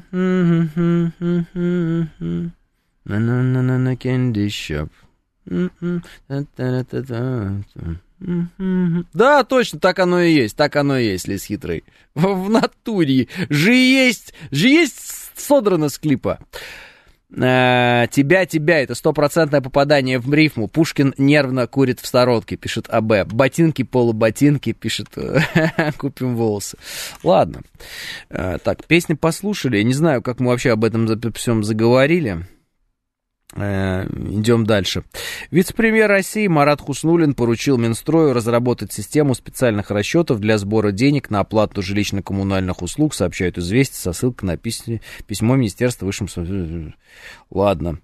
Candy Shop. Да, точно, так оно и есть, так оно и есть, Лис Хитрый. В, натуре. Же есть, же есть содрано с клипа. А, тебя, тебя, это стопроцентное попадание в рифму. Пушкин нервно курит в сторонке, пишет АБ. Ботинки, полуботинки, пишет [laughs] купим волосы. Ладно. А, так, песни послушали. Я не знаю, как мы вообще об этом всем заговорили. Э, идем дальше. Вице-премьер России Марат Хуснулин поручил Минстрою разработать систему специальных расчетов для сбора денег на оплату жилищно-коммунальных услуг, сообщают известия со ссылкой на письмо Министерства высшим... Ладно.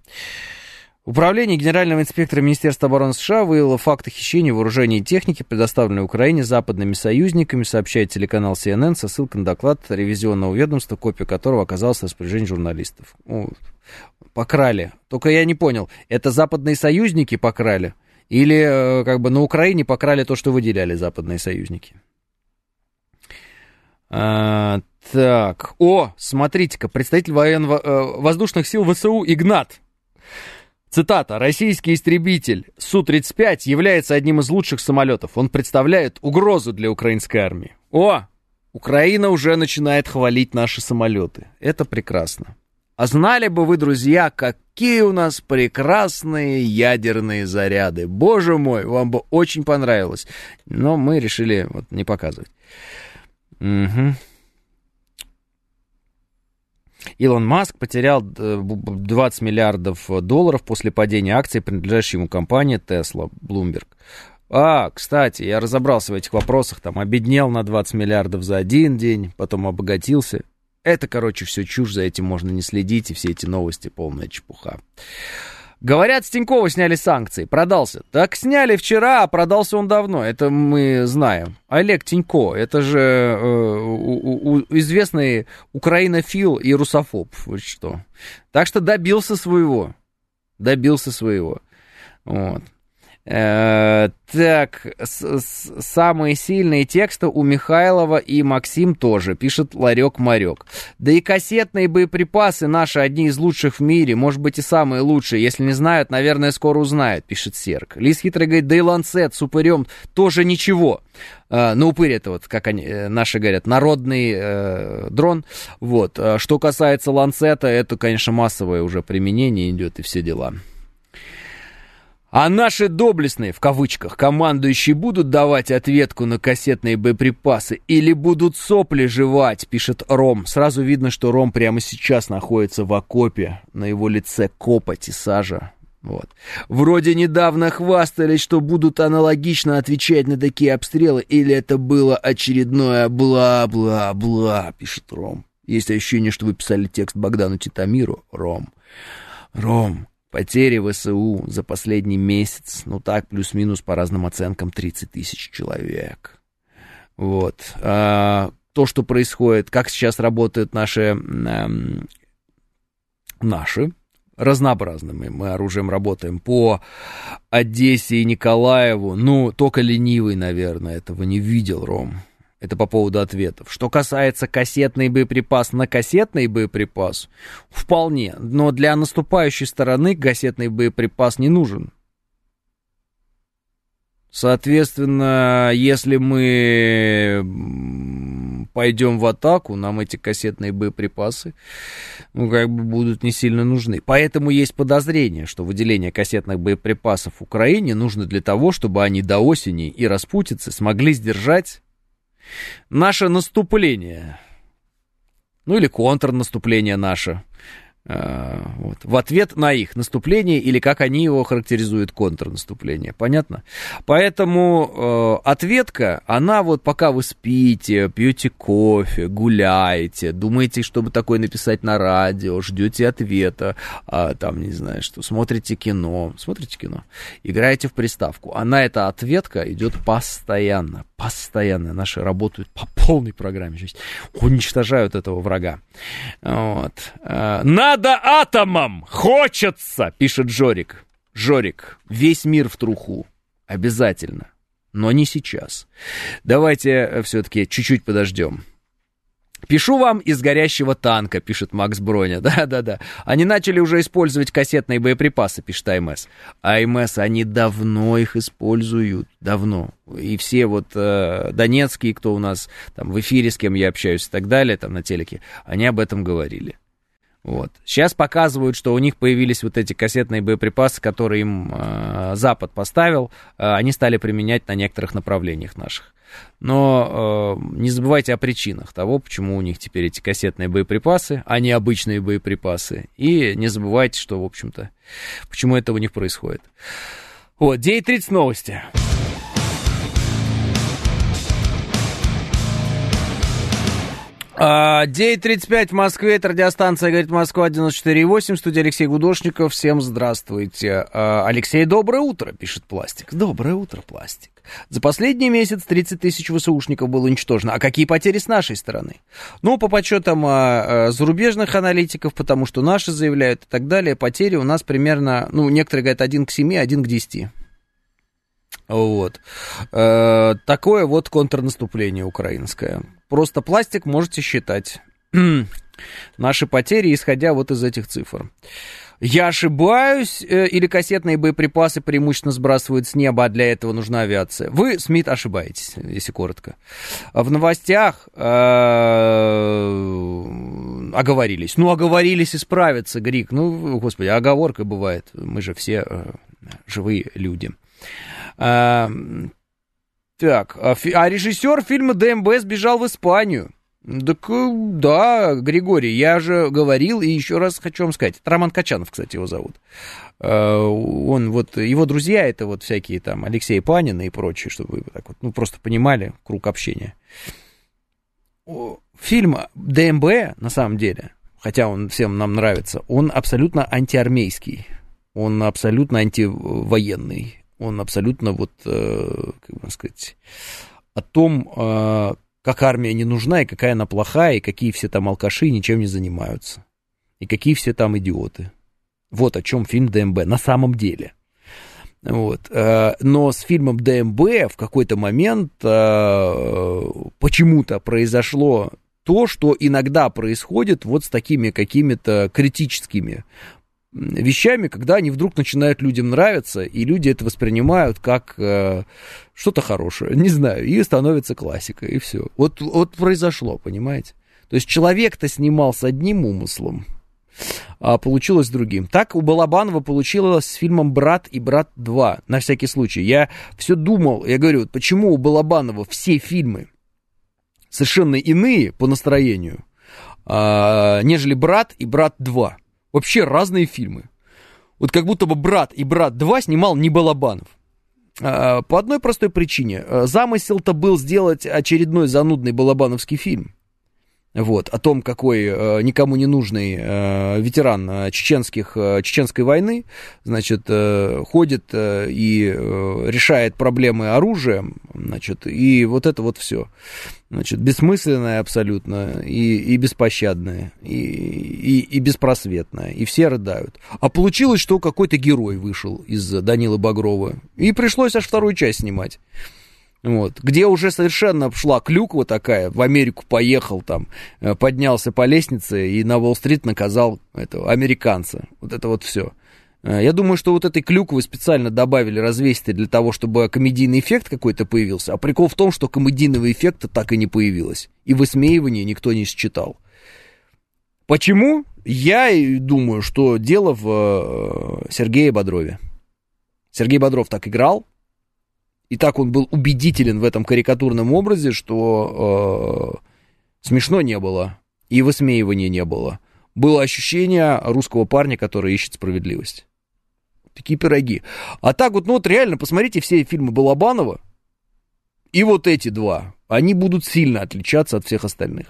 Управление Генерального инспектора Министерства обороны США выявило факты хищения вооружений и техники, предоставленной Украине западными союзниками, сообщает телеканал CNN со ссылкой на доклад ревизионного ведомства, копия которого оказалась в распоряжении журналистов. О, покрали. Только я не понял, это западные союзники покрали? Или э, как бы на Украине покрали то, что выделяли западные союзники? А, так, о, смотрите-ка, представитель военно-воздушных э, сил ВСУ Игнат Цитата. «Российский истребитель Су-35 является одним из лучших самолетов. Он представляет угрозу для украинской армии». О! Украина уже начинает хвалить наши самолеты. Это прекрасно. А знали бы вы, друзья, какие у нас прекрасные ядерные заряды. Боже мой, вам бы очень понравилось. Но мы решили вот не показывать. Угу. Илон Маск потерял 20 э, миллиардов долларов после падения акций, принадлежащей ему компании Tesla, Bloomberg. А, кстати, я разобрался в этих вопросах, там, обеднел на 20 миллиардов за один день, потом обогатился. Это, короче, все чушь, за этим можно не следить, и все эти новости полная чепуха. Говорят, с Тинькова сняли санкции, продался. Так сняли вчера, а продался он давно, это мы знаем. Олег Тинько, это же э, у, у, известный украинофил и русофоб, вот что. Так что добился своего, добился своего. Вот. Э, так, самые сильные тексты у Михайлова и Максим тоже, пишет Ларек Марек. Да и кассетные боеприпасы наши одни из лучших в мире, может быть и самые лучшие. Если не знают, наверное, скоро узнают, пишет Серк. Лис хитрый говорит, да и ланцет с упырем тоже ничего. Uh, ну, упырь это вот, как они, э, наши говорят, народный э, дрон. Вот. А что касается ланцета, это, конечно, массовое уже применение идет и все дела. А наши доблестные, в кавычках, командующие будут давать ответку на кассетные боеприпасы или будут сопли жевать, пишет Ром. Сразу видно, что Ром прямо сейчас находится в окопе, на его лице копоть и сажа. Вот. Вроде недавно хвастались, что будут аналогично отвечать на такие обстрелы, или это было очередное бла-бла-бла, пишет Ром. Есть ощущение, что вы писали текст Богдану Титамиру, Ром. Ром, Потери ВСУ за последний месяц, ну так, плюс-минус по разным оценкам, 30 тысяч человек. Вот. А, то, что происходит, как сейчас работают наши, э, наши разнообразными мы оружием работаем по Одессе и Николаеву, ну, только ленивый, наверное, этого не видел, Ром. Это по поводу ответов. Что касается кассетный боеприпас на кассетный боеприпас, вполне. Но для наступающей стороны кассетный боеприпас не нужен. Соответственно, если мы пойдем в атаку, нам эти кассетные боеприпасы, ну, как бы будут не сильно нужны. Поэтому есть подозрение, что выделение кассетных боеприпасов Украине нужно для того, чтобы они до осени и распутицы смогли сдержать наше наступление, ну или контрнаступление наше, вот, в ответ на их наступление, или как они его характеризуют, контрнаступление. Понятно? Поэтому э, ответка, она вот пока вы спите, пьете кофе, гуляете, думаете, чтобы такое написать на радио, ждете ответа, а, там, не знаю, что, смотрите кино, смотрите кино, играете в приставку. Она, эта ответка, идет постоянно, постоянно. Наши работают по полной программе, здесь уничтожают этого врага. Вот. Э, надо надо атомом! Хочется!» — пишет Жорик. Жорик, весь мир в труху. Обязательно. Но не сейчас. Давайте э, все-таки чуть-чуть подождем. Пишу вам из горящего танка, пишет Макс Броня. [laughs] Да-да-да. Они начали уже использовать кассетные боеприпасы, пишет АМС. АМС, они давно их используют. Давно. И все вот э, донецкие, кто у нас там в эфире, с кем я общаюсь и так далее, там на телеке, они об этом говорили. Вот. Сейчас показывают, что у них появились вот эти кассетные боеприпасы, которые им э, Запад поставил, э, они стали применять на некоторых направлениях наших. Но э, не забывайте о причинах того, почему у них теперь эти кассетные боеприпасы, а не обычные боеприпасы. И не забывайте, что, в общем-то, почему это у них происходит. Вот, 9.30 новости. 9.35 в Москве, это радиостанция «Говорит Москва» 94.8, студия Алексей Гудошников. Всем здравствуйте. А, Алексей, доброе утро, пишет Пластик. Доброе утро, Пластик. За последний месяц 30 тысяч ВСУшников было уничтожено. А какие потери с нашей стороны? Ну, по подсчетам а, а, зарубежных аналитиков, потому что наши заявляют и так далее, потери у нас примерно, ну, некоторые говорят 1 к 7, 1 к 10. Вот. Э, такое вот контрнаступление украинское. Просто пластик можете считать. [clears throat] Наши потери, исходя вот из этих цифр. Я ошибаюсь, э, или кассетные боеприпасы преимущественно сбрасывают с неба, а для этого нужна авиация? Вы, Смит, ошибаетесь, если коротко. В новостях э, оговорились. Ну, оговорились и справятся, Грик. Ну, господи, оговорка бывает. Мы же все э, живые люди. А, так, а, режиссер фильма ДМБ сбежал в Испанию. Так, э, да, Григорий, я же говорил, и еще раз хочу вам сказать. Это Роман Качанов, кстати, его зовут. А, он вот, его друзья, это вот всякие там Алексей Панин и прочие, чтобы вы так вот, ну, просто понимали круг общения. Фильм ДМБ, на самом деле, хотя он всем нам нравится, он абсолютно антиармейский Он абсолютно антивоенный. Он абсолютно вот, э, как бы сказать, о том, э, как армия не нужна и какая она плохая, и какие все там алкаши ничем не занимаются. И какие все там идиоты. Вот о чем фильм ДМБ на самом деле. Вот. Э, но с фильмом ДМБ в какой-то момент почему-то произошло то, что иногда происходит вот с такими какими-то критическими вещами, когда они вдруг начинают людям нравиться, и люди это воспринимают как э, что-то хорошее, не знаю, и становится классикой, и все. Вот, вот произошло, понимаете? То есть человек-то снимал с одним умыслом, а получилось другим. Так у Балабанова получилось с фильмом «Брат» и «Брат 2», на всякий случай. Я все думал, я говорю, почему у Балабанова все фильмы совершенно иные по настроению, а, нежели «Брат» и «Брат 2». Вообще разные фильмы. Вот как будто бы «Брат» и «Брат 2» снимал не Балабанов. А, по одной простой причине. Замысел-то был сделать очередной занудный балабановский фильм вот, о том, какой э, никому не нужный э, ветеран э, чеченских, э, чеченской войны, значит, э, ходит э, и э, решает проблемы оружием, значит, и вот это вот все, значит, бессмысленное абсолютно и, и беспощадное, и, и, и беспросветное, и все рыдают. А получилось, что какой-то герой вышел из Данилы Багрова, и пришлось аж вторую часть снимать. Вот, где уже совершенно шла клюква такая, в Америку поехал там, э, поднялся по лестнице и на Уолл-стрит наказал этого американца. Вот это вот все. Э, я думаю, что вот этой клюквы специально добавили развесистый для того, чтобы комедийный эффект какой-то появился. А прикол в том, что комедийного эффекта так и не появилось. И высмеивание никто не считал. Почему? Я думаю, что дело в э, Сергее Бодрове. Сергей Бодров так играл, и так он был убедителен в этом карикатурном образе, что э, смешно не было и высмеивания не было. Было ощущение русского парня, который ищет справедливость. Такие пироги. А так вот, ну вот реально, посмотрите все фильмы Балабанова, и вот эти два, они будут сильно отличаться от всех остальных.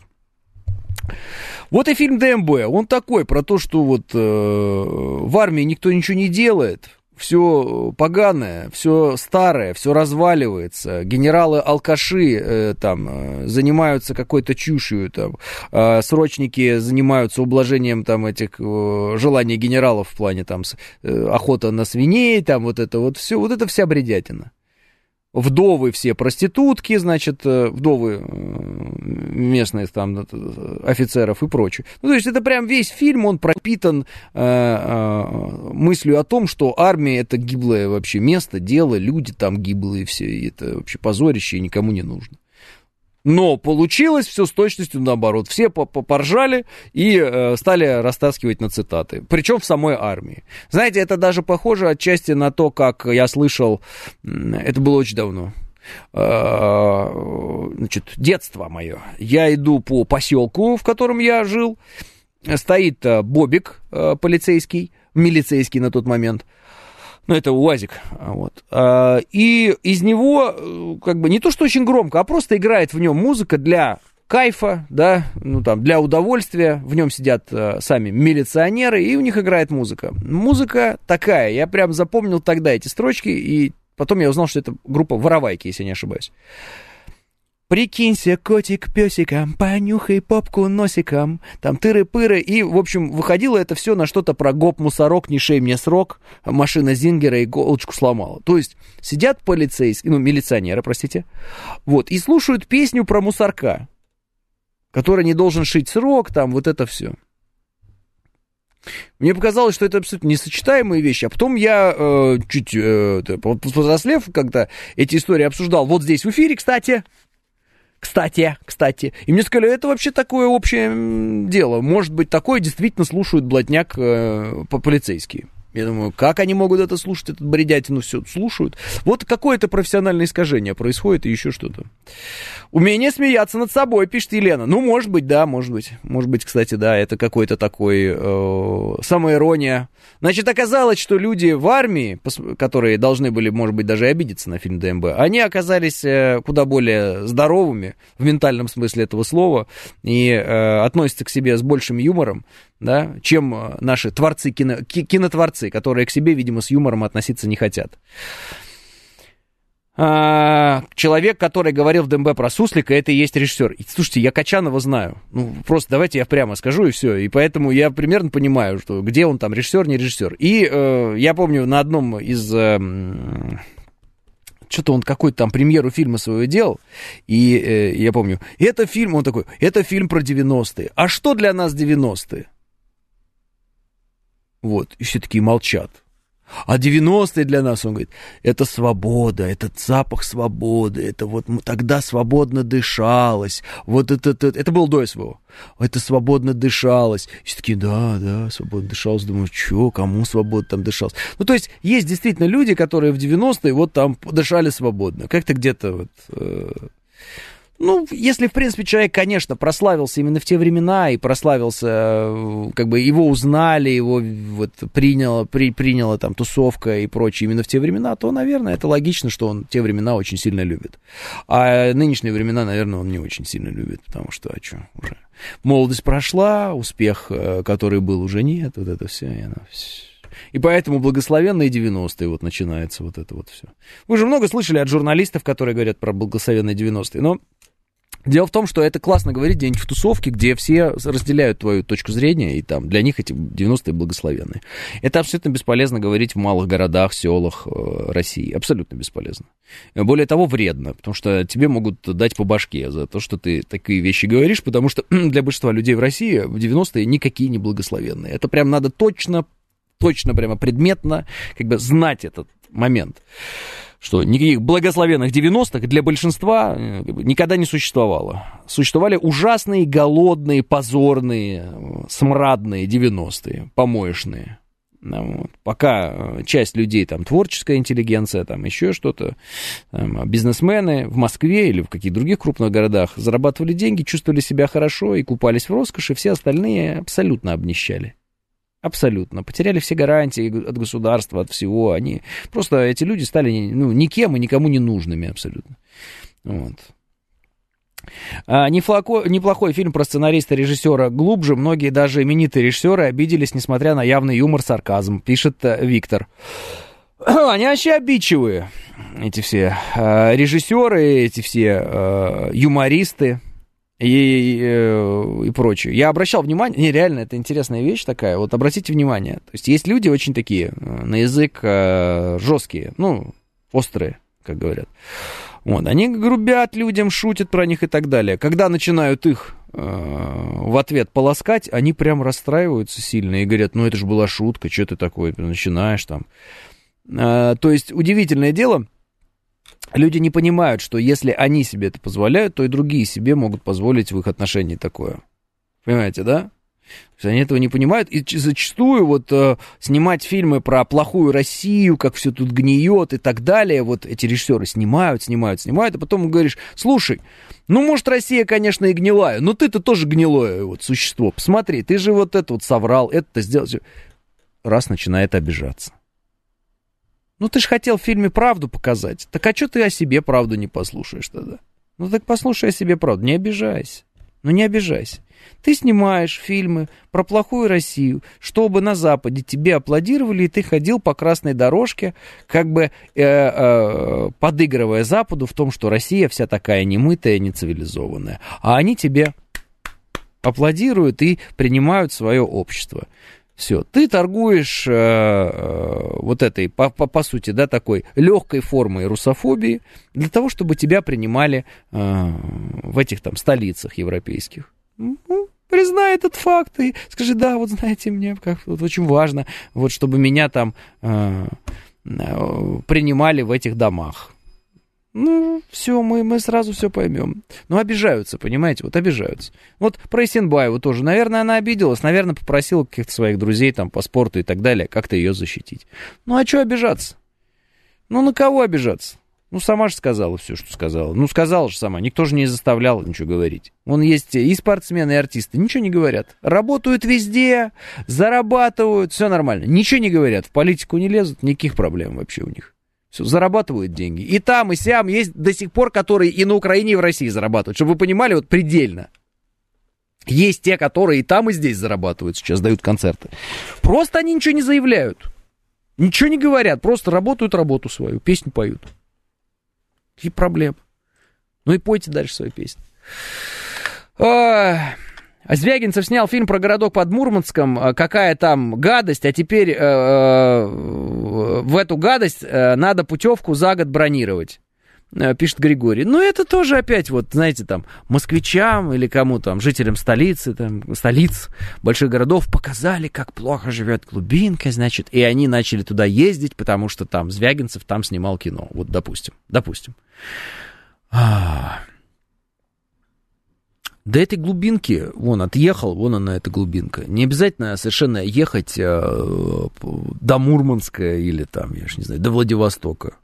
Вот и фильм ДМБ, он такой, про то, что вот э, в армии никто ничего не делает, все поганое, все старое, все разваливается. Генералы-алкаши э, там э, занимаются какой-то чушью, там, э, срочники занимаются ублажением там этих э, желаний генералов в плане там э, охота на свиней, там вот это вот все, вот это вся бредятина вдовы все проститутки, значит, э, вдовы э, местные там э, офицеров и прочее. Ну, то есть это прям весь фильм, он пропитан э, э, мыслью о том, что армия это гиблое вообще место, дело, люди там гиблые все, и это вообще позорище и никому не нужно. Но получилось все с точностью наоборот. Все поржали и э, стали растаскивать на цитаты. Причем в самой армии. Знаете, это даже похоже отчасти на то, как я слышал, это было очень давно. Э, значит, детство мое. Я иду по поселку, в котором я жил. Стоит э, Бобик полицейский, милицейский на тот момент – ну, это УАЗик, вот. А, и из него, э, как бы, не то что очень громко, а просто играет в нем музыка для кайфа, да, ну там, для удовольствия. В нем сидят э, сами милиционеры, и у них играет музыка. Музыка такая, я прям запомнил тогда эти строчки, и потом я узнал, что это группа Воровайки, если не ошибаюсь. Прикинься, котик, песиком, понюхай попку носиком, там тыры-пыры, и, в общем, выходило это все на что-то про гоп-мусорок, не шей мне срок, машина Зингера иголочку сломала. То есть сидят полицейские, ну, милиционеры, простите, вот, и слушают песню про мусорка, который не должен шить срок, там, вот это все. Мне показалось, что это абсолютно несочетаемые вещи, а потом я э, чуть э, повзрослев, когда эти истории обсуждал, вот здесь в эфире, кстати, кстати, кстати. И мне сказали, это вообще такое общее дело. Может быть, такое действительно слушают блатняк э, по полицейские. Я думаю, как они могут это слушать, этот бредятину все слушают. Вот какое-то профессиональное искажение происходит и еще что-то. Умение смеяться над собой, пишет Елена. Ну, может быть, да, может быть. Может быть, кстати, да, это какой-то такой э, самоирония. Значит, оказалось, что люди в армии, которые должны были, может быть, даже обидеться на фильм ДМБ, они оказались э, куда более здоровыми в ментальном смысле этого слова и э, относятся к себе с большим юмором, да, чем э, наши творцы, кино, кинотворцы, которые к себе, видимо, с юмором относиться не хотят. А, человек, который говорил в ДМБ про Суслика, это и есть режиссер. И, слушайте, я Качанова знаю. Ну, просто давайте я прямо скажу, и все. И поэтому я примерно понимаю, что где он там, режиссер, не режиссер. И э, я помню на одном из... Э, что-то он какой-то там премьеру фильма своего делал, и э, я помню, это фильм, он такой, это фильм про 90-е. А что для нас 90-е? Вот, и все такие молчат. А 90-е для нас, он говорит, это свобода, этот запах свободы, это вот тогда свободно дышалось. Вот это, это, это было до СВО. Это свободно дышалось. И все такие, да, да, свободно дышалось. Думаю, что, кому свободно там дышалось? Ну, то есть, есть действительно люди, которые в 90-е вот там дышали свободно. Как-то где-то вот... Э, ну, если, в принципе, человек, конечно, прославился именно в те времена и прославился, э, как бы его узнали, его вот приняла, при, приняла там тусовка и прочее именно в те времена, то, наверное, это логично, что он те времена очень сильно любит. А нынешние времена, наверное, он не очень сильно любит, потому что, а что, уже молодость прошла, успех, э, который был, уже нет, вот это все, и, оно, и поэтому благословенные 90-е вот начинается вот это вот все. Вы же много слышали от журналистов, которые говорят про благословенные 90-е, но Дело в том, что это классно говорить где-нибудь в тусовке, где все разделяют твою точку зрения, и там для них эти 90-е благословенные. Это абсолютно бесполезно говорить в малых городах, селах э, России. Абсолютно бесполезно. Более того, вредно, потому что тебе могут дать по башке за то, что ты такие вещи говоришь, потому что [clears throat] для большинства людей в России в 90-е никакие не благословенные. Это прям надо точно, точно прямо предметно как бы знать этот момент что никаких благословенных 90-х для большинства э, никогда не существовало. Существовали ужасные, голодные, позорные, э, смрадные 90-е, помоечные. Вот. Пока э, часть людей, там, творческая интеллигенция, там, еще что-то, там, бизнесмены в Москве или в каких-то других крупных городах зарабатывали деньги, чувствовали себя хорошо и купались в роскоши, все остальные абсолютно обнищали. Абсолютно. Потеряли все гарантии от государства, от всего. Они просто эти люди стали ну, никем и никому не нужными абсолютно. Вот. А, неплохой, неплохой фильм про сценариста режиссера глубже. Многие даже именитые режиссеры обиделись, несмотря на явный юмор, сарказм, пишет э, Виктор. [clears throat] Они вообще обидчивые, эти все э, режиссеры, эти все э, юмористы и, и, и прочее. Я обращал внимание, не, реально, это интересная вещь такая, вот обратите внимание, то есть есть люди очень такие, э, на язык э, жесткие, ну, острые, как говорят. Вот, они грубят людям, шутят про них и так далее. Когда начинают их э, в ответ полоскать, они прям расстраиваются сильно и говорят, ну это же была шутка, что ты такое начинаешь там. Э, то есть удивительное дело, люди не понимают, что если они себе это позволяют, то и другие себе могут позволить в их отношении такое. Понимаете, да? То есть они этого не понимают, и зачастую вот э, снимать фильмы про плохую Россию, как все тут гниет и так далее, вот эти режиссеры снимают, снимают, снимают, а потом говоришь, слушай, ну, может, Россия, конечно, и гнилая, но ты-то тоже гнилое вот существо, посмотри, ты же вот это вот соврал, это сделал. Раз начинает обижаться. Ну, ты же хотел в фильме правду показать. Так а что ты о себе правду не послушаешь тогда? Ну, так послушай о себе правду, не обижайся. Ну, не обижайся. Ты снимаешь фильмы про плохую Россию, чтобы на Западе тебе аплодировали, и ты ходил по красной дорожке, как бы э, э, подыгрывая Западу в том, что Россия вся такая немытая, нецивилизованная. А они тебе аплодируют и принимают свое общество. Все, ты торгуешь э, э, вот этой, по, по, по сути, да, такой легкой формой русофобии для того, чтобы тебя принимали э, в этих там столицах европейских. Ну, признай этот факт и скажи, да, вот знаете, мне как вот очень важно, вот чтобы меня там э, э, принимали в этих домах. Ну, все, мы, мы сразу все поймем. Ну, обижаются, понимаете, вот обижаются. Вот про Исенбаеву тоже, наверное, она обиделась, наверное, попросила каких-то своих друзей там по спорту и так далее, как-то ее защитить. Ну, а что обижаться? Ну, на кого обижаться? Ну, сама же сказала все, что сказала. Ну, сказала же сама, никто же не заставлял ничего говорить. Вон есть и спортсмены, и артисты, ничего не говорят. Работают везде, зарабатывают, все нормально. Ничего не говорят, в политику не лезут, никаких проблем вообще у них. Все, зарабатывают деньги. И там, и сям есть до сих пор, которые и на Украине, и в России зарабатывают. Чтобы вы понимали, вот предельно. Есть те, которые и там, и здесь зарабатывают сейчас, дают концерты. Просто они ничего не заявляют. Ничего не говорят, просто работают работу свою, песню поют. Какие проблемы? Ну и пойте дальше свою песню. А, Звягинцев снял фильм про городок под Мурманском, а, какая там гадость, а теперь э, э, в эту гадость э, надо путевку за год бронировать. Э, пишет Григорий. Ну, это тоже опять, вот, знаете, там, москвичам или кому там, жителям столицы, там, столиц, больших городов показали, как плохо живет глубинка, значит, и они начали туда ездить, потому что там Звягинцев там снимал кино. Вот, допустим, допустим. А... До этой глубинки, вон, отъехал, вон она, эта глубинка. Не обязательно совершенно ехать э, до Мурманска или там, я же не знаю, до Владивостока.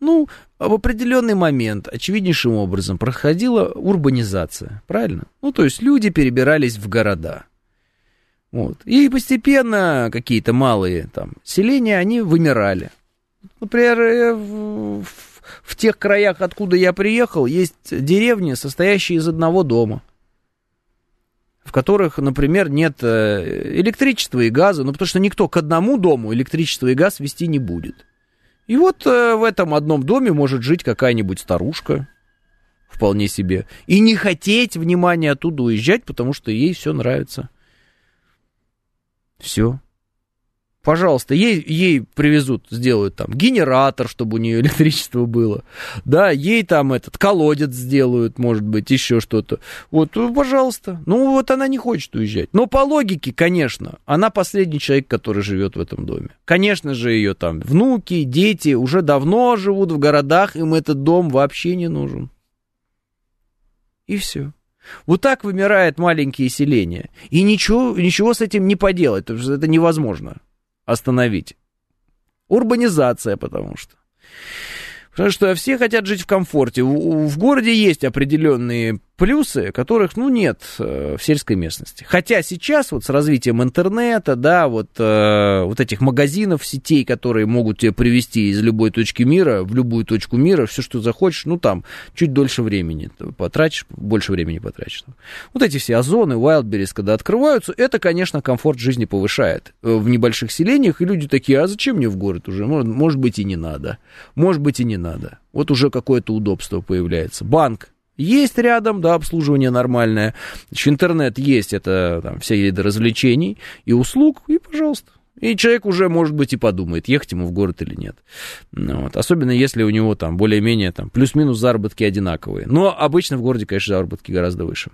Ну, в определенный момент, очевиднейшим образом, проходила урбанизация, правильно? Ну, то есть люди перебирались в города. Вот. И постепенно какие-то малые там селения, они вымирали. Например, э, в, в тех краях, откуда я приехал, есть деревни, состоящие из одного дома в которых, например, нет э, электричества и газа, ну, потому что никто к одному дому электричество и газ вести не будет. И вот э, в этом одном доме может жить какая-нибудь старушка, вполне себе, и не хотеть, внимания, оттуда уезжать, потому что ей все нравится. Все. Пожалуйста, ей, ей привезут, сделают там генератор, чтобы у нее [laughs] электричество было. Да, ей там этот колодец сделают, может быть, еще что-то. Вот, ну, пожалуйста. Ну, вот она не хочет уезжать. Но по логике, конечно, она последний человек, который живет в этом доме. Конечно же, ее там внуки, дети уже давно живут в городах, им этот дом вообще не нужен. И все. Вот так вымирает маленькие селения. И ничего, ничего с этим не поделать, это невозможно остановить. Урбанизация, потому что. Потому что все хотят жить в комфорте. В, в городе есть определенные плюсы, которых, ну, нет э, в сельской местности. Хотя сейчас вот с развитием интернета, да, вот, э, вот этих магазинов, сетей, которые могут тебя привести из любой точки мира в любую точку мира, все, что захочешь, ну, там, чуть дольше времени потратишь, больше времени потратишь. Вот эти все озоны, Wildberries, когда открываются, это, конечно, комфорт жизни повышает э, в небольших селениях, и люди такие, а зачем мне в город уже? Может быть, и не надо. Может быть, и не надо. Вот уже какое-то удобство появляется. Банк есть рядом, да, обслуживание нормальное. Значит, интернет есть, это там, все виды развлечений и услуг, и пожалуйста. И человек уже, может быть, и подумает, ехать ему в город или нет. Ну вот. Особенно если у него там более-менее там плюс-минус заработки одинаковые. Но обычно в городе, конечно, заработки гораздо выше.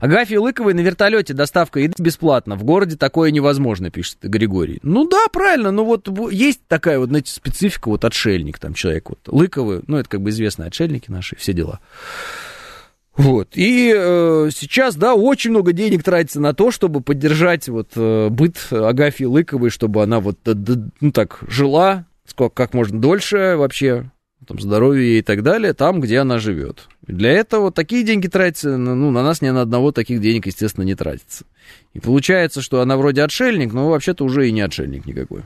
Агафья Лыковой на вертолете доставка еды бесплатно. В городе такое невозможно, пишет Григорий. Ну да, правильно, но вот есть такая вот, знаете, специфика, вот отшельник там человек, вот Лыковы, ну это как бы известные отшельники наши, все дела. Вот. И э, сейчас, да, очень много денег тратится на то, чтобы поддержать вот э, быт Агафьи Лыковой, чтобы она вот, ну так, жила сколько, как можно дольше вообще, там, здоровье и так далее, там, где она живет. Для этого такие деньги тратятся, ну, на нас ни на одного таких денег, естественно, не тратится. И получается, что она вроде отшельник, но вообще-то уже и не отшельник никакой.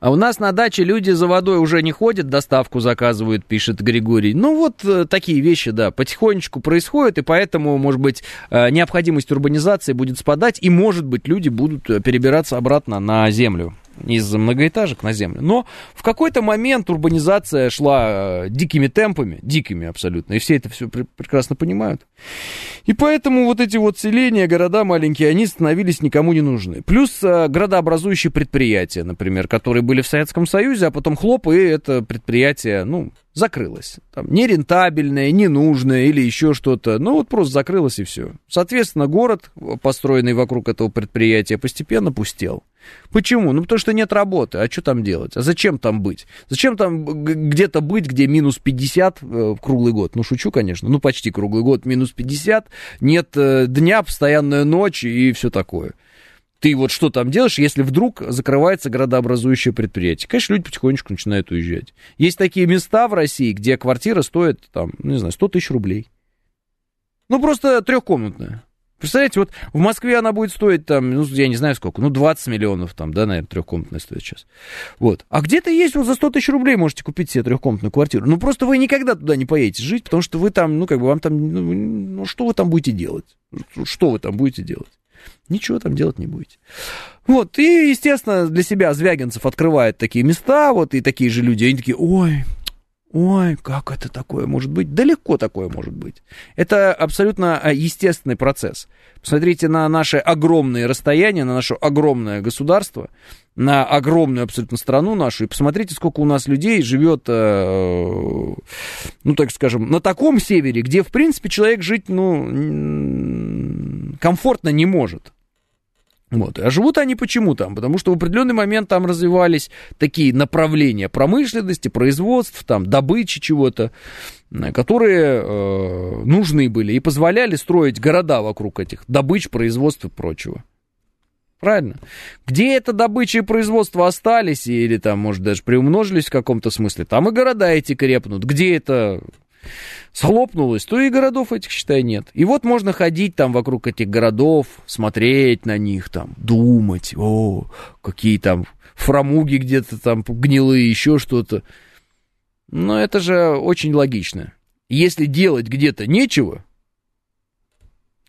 А у нас на даче люди за водой уже не ходят, доставку заказывают, пишет Григорий. Ну вот э, такие вещи, да, потихонечку происходят, и поэтому, может быть, э, необходимость урбанизации будет спадать, и, может быть, люди будут э, перебираться обратно на землю из многоэтажек на землю. Но в какой-то момент урбанизация шла э, дикими темпами, дикими абсолютно, и все это все пр- прекрасно понимают. И поэтому вот эти вот селения, города маленькие, они становились никому не нужны. Плюс градообразующие предприятия, например, которые были в Советском Союзе, а потом хлоп, и это предприятие, ну, закрылось. Там, нерентабельное, ненужное или еще что-то. Ну, вот просто закрылось и все. Соответственно, город, построенный вокруг этого предприятия, постепенно пустел. Почему? Ну, потому что нет работы. А что там делать? А зачем там быть? Зачем там где-то быть, где минус 50 э, круглый год? Ну, шучу, конечно. Ну, почти круглый год минус 50. Нет э, дня, постоянная ночь и все такое. Ты вот что там делаешь, если вдруг закрывается градообразующее предприятие? Конечно, люди потихонечку начинают уезжать. Есть такие места в России, где квартира стоит, там, не знаю, 100 тысяч рублей. Ну, просто трехкомнатная. Представляете, вот в Москве она будет стоить там, ну, я не знаю сколько, ну, 20 миллионов там, да, наверное, трехкомнатная стоит сейчас. Вот. А где-то есть, вот за 100 тысяч рублей можете купить себе трехкомнатную квартиру. Ну, просто вы никогда туда не поедете жить, потому что вы там, ну, как бы вам там, ну, ну что вы там будете делать? Что вы там будете делать? Ничего там делать не будете. Вот, и, естественно, для себя Звягинцев открывает такие места, вот, и такие же люди, они такие, ой, Ой, как это такое может быть? Далеко такое может быть. Это абсолютно а, естественный процесс. Посмотрите на наши огромные расстояния, на наше огромное государство, на огромную абсолютно страну нашу, и посмотрите, сколько у нас людей живет, э, ну, так скажем, на таком севере, где, в принципе, человек жить, ну, комфортно не может. Вот. А живут они почему там? Потому что в определенный момент там развивались такие направления промышленности, производств, там, добычи чего-то, которые э, нужны были и позволяли строить города вокруг этих добыч, производств и прочего. Правильно? Где эта добыча и производство остались, или там, может, даже приумножились в каком-то смысле, там и города эти крепнут. Где это схлопнулось, то и городов этих, считай, нет. И вот можно ходить там вокруг этих городов, смотреть на них там, думать, о, какие там фрамуги где-то там гнилые, еще что-то. Но это же очень логично. Если делать где-то нечего,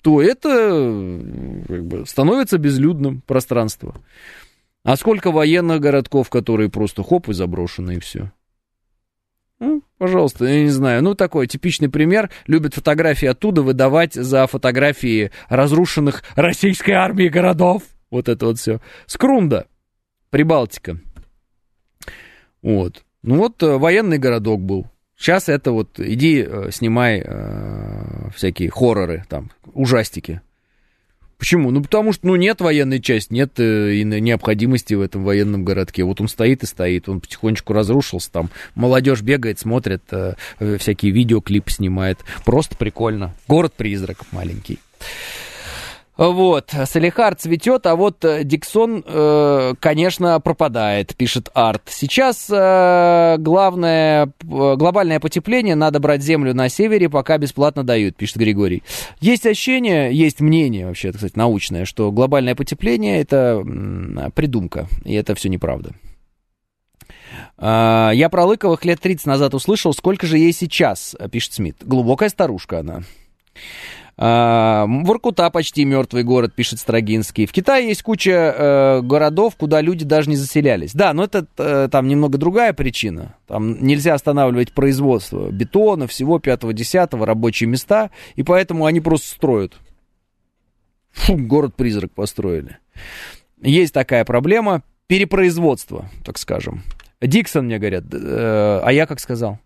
то это как бы, становится безлюдным пространство. А сколько военных городков, которые просто хоп и заброшены, и все. Ну, пожалуйста, я не знаю. Ну, такой типичный пример. Любят фотографии оттуда выдавать за фотографии разрушенных российской армии городов. Вот это вот все. Скрунда, Прибалтика. Вот. Ну вот э, военный городок был. Сейчас это вот, иди, э, снимай э, всякие хорроры, там, ужастики. Почему? Ну, потому что, ну, нет военной части, нет э, и необходимости в этом военном городке. Вот он стоит и стоит, он потихонечку разрушился, там молодежь бегает, смотрит, э, всякие видеоклипы снимает. Просто прикольно. Город-призрак маленький. Вот, Салихар цветет, а вот э, Диксон, э, конечно, пропадает, пишет Арт. Сейчас э, главное, глобальное потепление, надо брать землю на севере, пока бесплатно дают, пишет Григорий. Есть ощущение, есть мнение вообще, кстати, научное, что глобальное потепление это придумка, и это все неправда. Я про Лыковых лет 30 назад услышал, сколько же ей сейчас, пишет Смит. Глубокая старушка она. А, Воркута почти мертвый город, пишет Строгинский. В Китае есть куча э, городов, куда люди даже не заселялись. Да, но это э, там немного другая причина. Там нельзя останавливать производство бетона, всего 5-10, рабочие места, и поэтому они просто строят. Фу, город-призрак построили. Есть такая проблема перепроизводства, так скажем. Диксон мне говорят, э, а я как сказал?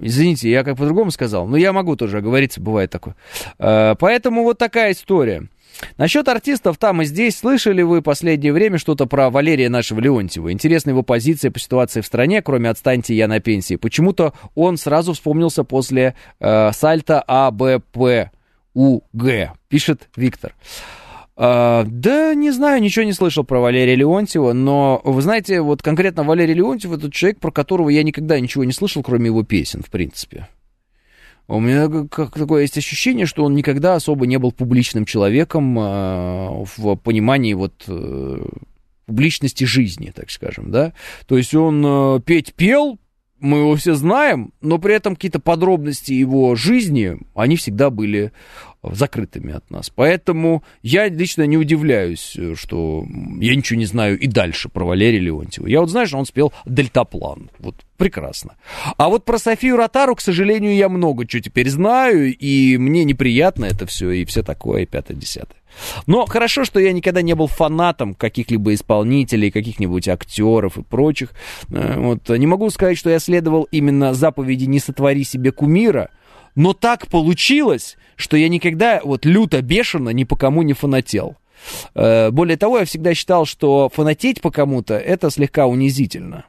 Извините, я как по-другому сказал, но я могу тоже оговориться, бывает такое. Э, поэтому вот такая история. Насчет артистов там и здесь, слышали вы последнее время что-то про Валерия нашего Леонтьева? Интересна его позиция по ситуации в стране, кроме «отстаньте, я на пенсии». Почему-то он сразу вспомнился после э, сальта АБПУГ, пишет Виктор. А, да, не знаю, ничего не слышал про Валерия Леонтьева, но, вы знаете, вот конкретно Валерий Леонтьев это человек, про которого я никогда ничего не слышал, кроме его песен, в принципе. У меня как такое есть ощущение, что он никогда особо не был публичным человеком э, в понимании вот э, публичности жизни, так скажем, да. То есть он э, петь пел, мы его все знаем, но при этом какие-то подробности его жизни, они всегда были закрытыми от нас. Поэтому я лично не удивляюсь, что я ничего не знаю и дальше про Валерия Леонтьева. Я вот, знаешь, он спел «Дельтаплан». Вот прекрасно. А вот про Софию Ротару, к сожалению, я много чего теперь знаю, и мне неприятно это все, и все такое, и пятое-десятое. Но хорошо, что я никогда не был фанатом каких-либо исполнителей, каких-нибудь актеров и прочих. Э, вот. Не могу сказать, что я следовал именно заповеди «не сотвори себе кумира», но так получилось, что я никогда вот люто, бешено ни по кому не фанател. Э, более того, я всегда считал, что фанатеть по кому-то это слегка унизительно.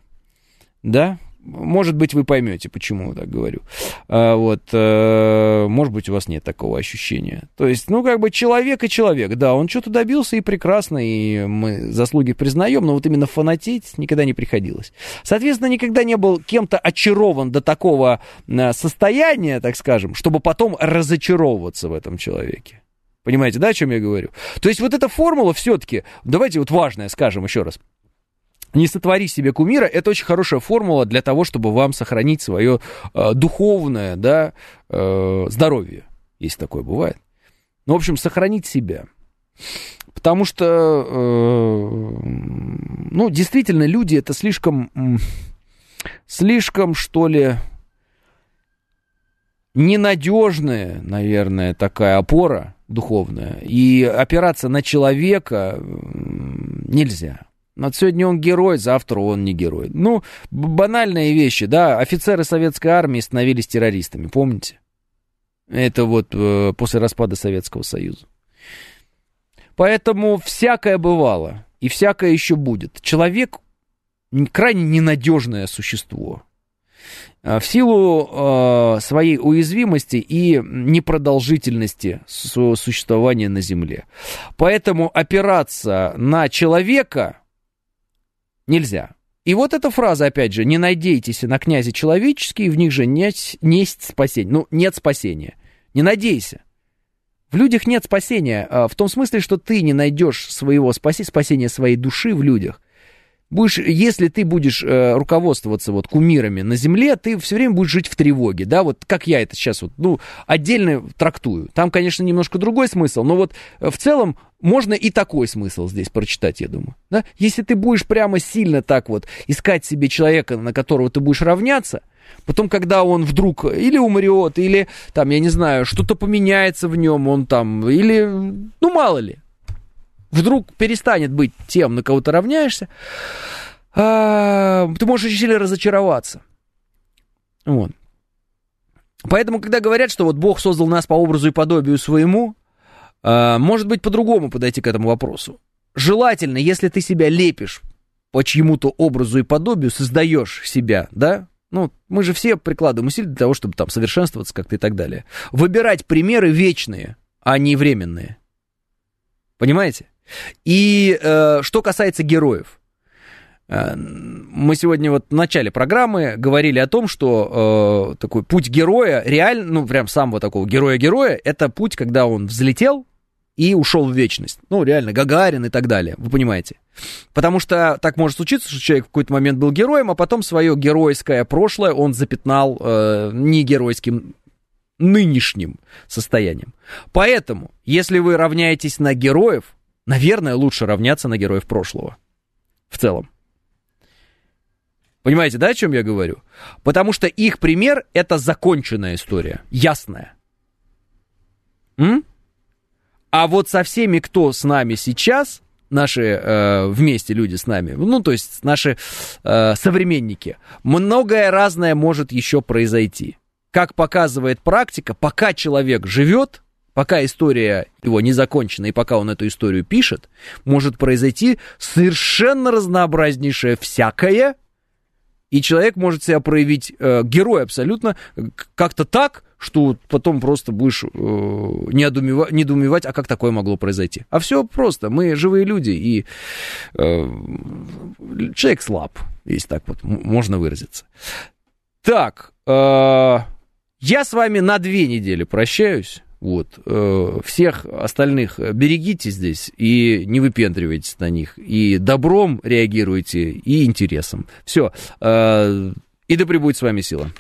Да? Может быть, вы поймете, почему я так говорю. А, вот, э, может быть, у вас нет такого ощущения. То есть, ну, как бы человек и человек, да, он что-то добился и прекрасно, и мы заслуги признаем, но вот именно фанатеть никогда не приходилось. Соответственно, никогда не был кем-то очарован до такого э, состояния, так скажем, чтобы потом разочаровываться в этом человеке. Понимаете, да, о чем я говорю? То есть вот эта формула все-таки, давайте вот важное скажем еще раз не сотвори себе кумира, это очень хорошая формула для того, чтобы вам сохранить свое э, духовное да, э, здоровье, если такое бывает. Ну, в общем, сохранить себя. Потому что, э, ну, действительно, люди это слишком, слишком, что ли, ненадежная, наверное, такая опора духовная. И опираться на человека нельзя. Вот сегодня он герой, завтра он не герой. Ну, банальные вещи, да. Офицеры советской армии становились террористами, помните? Это вот э, после распада Советского Союза. Поэтому всякое бывало, и всякое еще будет. Человек крайне ненадежное существо. А, в силу э, своей уязвимости и непродолжительности существования на Земле. Поэтому опираться на человека Нельзя. И вот эта фраза, опять же, не надейтесь на князи человеческие, в них же нет, нет спасения. Ну, нет спасения. Не надейся. В людях нет спасения, а, в том смысле, что ты не найдешь своего спаси, спасения своей души в людях будешь, если ты будешь э, руководствоваться вот кумирами на земле, ты все время будешь жить в тревоге, да, вот как я это сейчас вот, ну, отдельно трактую. Там, конечно, немножко другой смысл, но вот э, в целом можно и такой смысл здесь прочитать, я думаю. Да? Если ты будешь прямо сильно так вот искать себе человека, на которого ты будешь равняться, Потом, когда он вдруг или умрет, или там, я не знаю, что-то поменяется в нем, он там, или, ну, мало ли, вдруг перестанет быть тем, на кого ты равняешься, а, ты можешь очень сильно разочароваться. Вот. Поэтому, когда говорят, что вот Бог создал нас по образу и подобию своему, а, может быть, по-другому подойти к этому вопросу. Желательно, если ты себя лепишь по чьему-то образу и подобию, создаешь себя, да, ну, мы же все прикладываем усилия для того, чтобы там совершенствоваться как-то и так далее. Выбирать примеры вечные, а не временные. Понимаете? И э, что касается героев. Э, мы сегодня вот в начале программы говорили о том, что э, такой путь героя, реально, ну, прям самого такого героя-героя, это путь, когда он взлетел и ушел в вечность. Ну, реально, Гагарин и так далее, вы понимаете. Потому что так может случиться, что человек в какой-то момент был героем, а потом свое геройское прошлое он запятнал э, не геройским нынешним состоянием. Поэтому, если вы равняетесь на героев, наверное, лучше равняться на героев прошлого. В целом. Понимаете, да, о чем я говорю? Потому что их пример — это законченная история, ясная. М? А вот со всеми, кто с нами сейчас, наши э, вместе люди с нами, ну, то есть наши э, современники, многое разное может еще произойти. Как показывает практика, пока человек живет, пока история его не закончена и пока он эту историю пишет, может произойти совершенно разнообразнейшее всякое, и человек может себя проявить э, герой абсолютно как-то так, что потом просто будешь э, недоумевать, а как такое могло произойти. А все просто, мы живые люди, и э, человек слаб, если так вот можно выразиться. Так, э, я с вами на две недели прощаюсь. Вот. Э, всех остальных берегите здесь и не выпендривайтесь на них. И добром реагируйте, и интересом. Все. Э, и да пребудет с вами сила.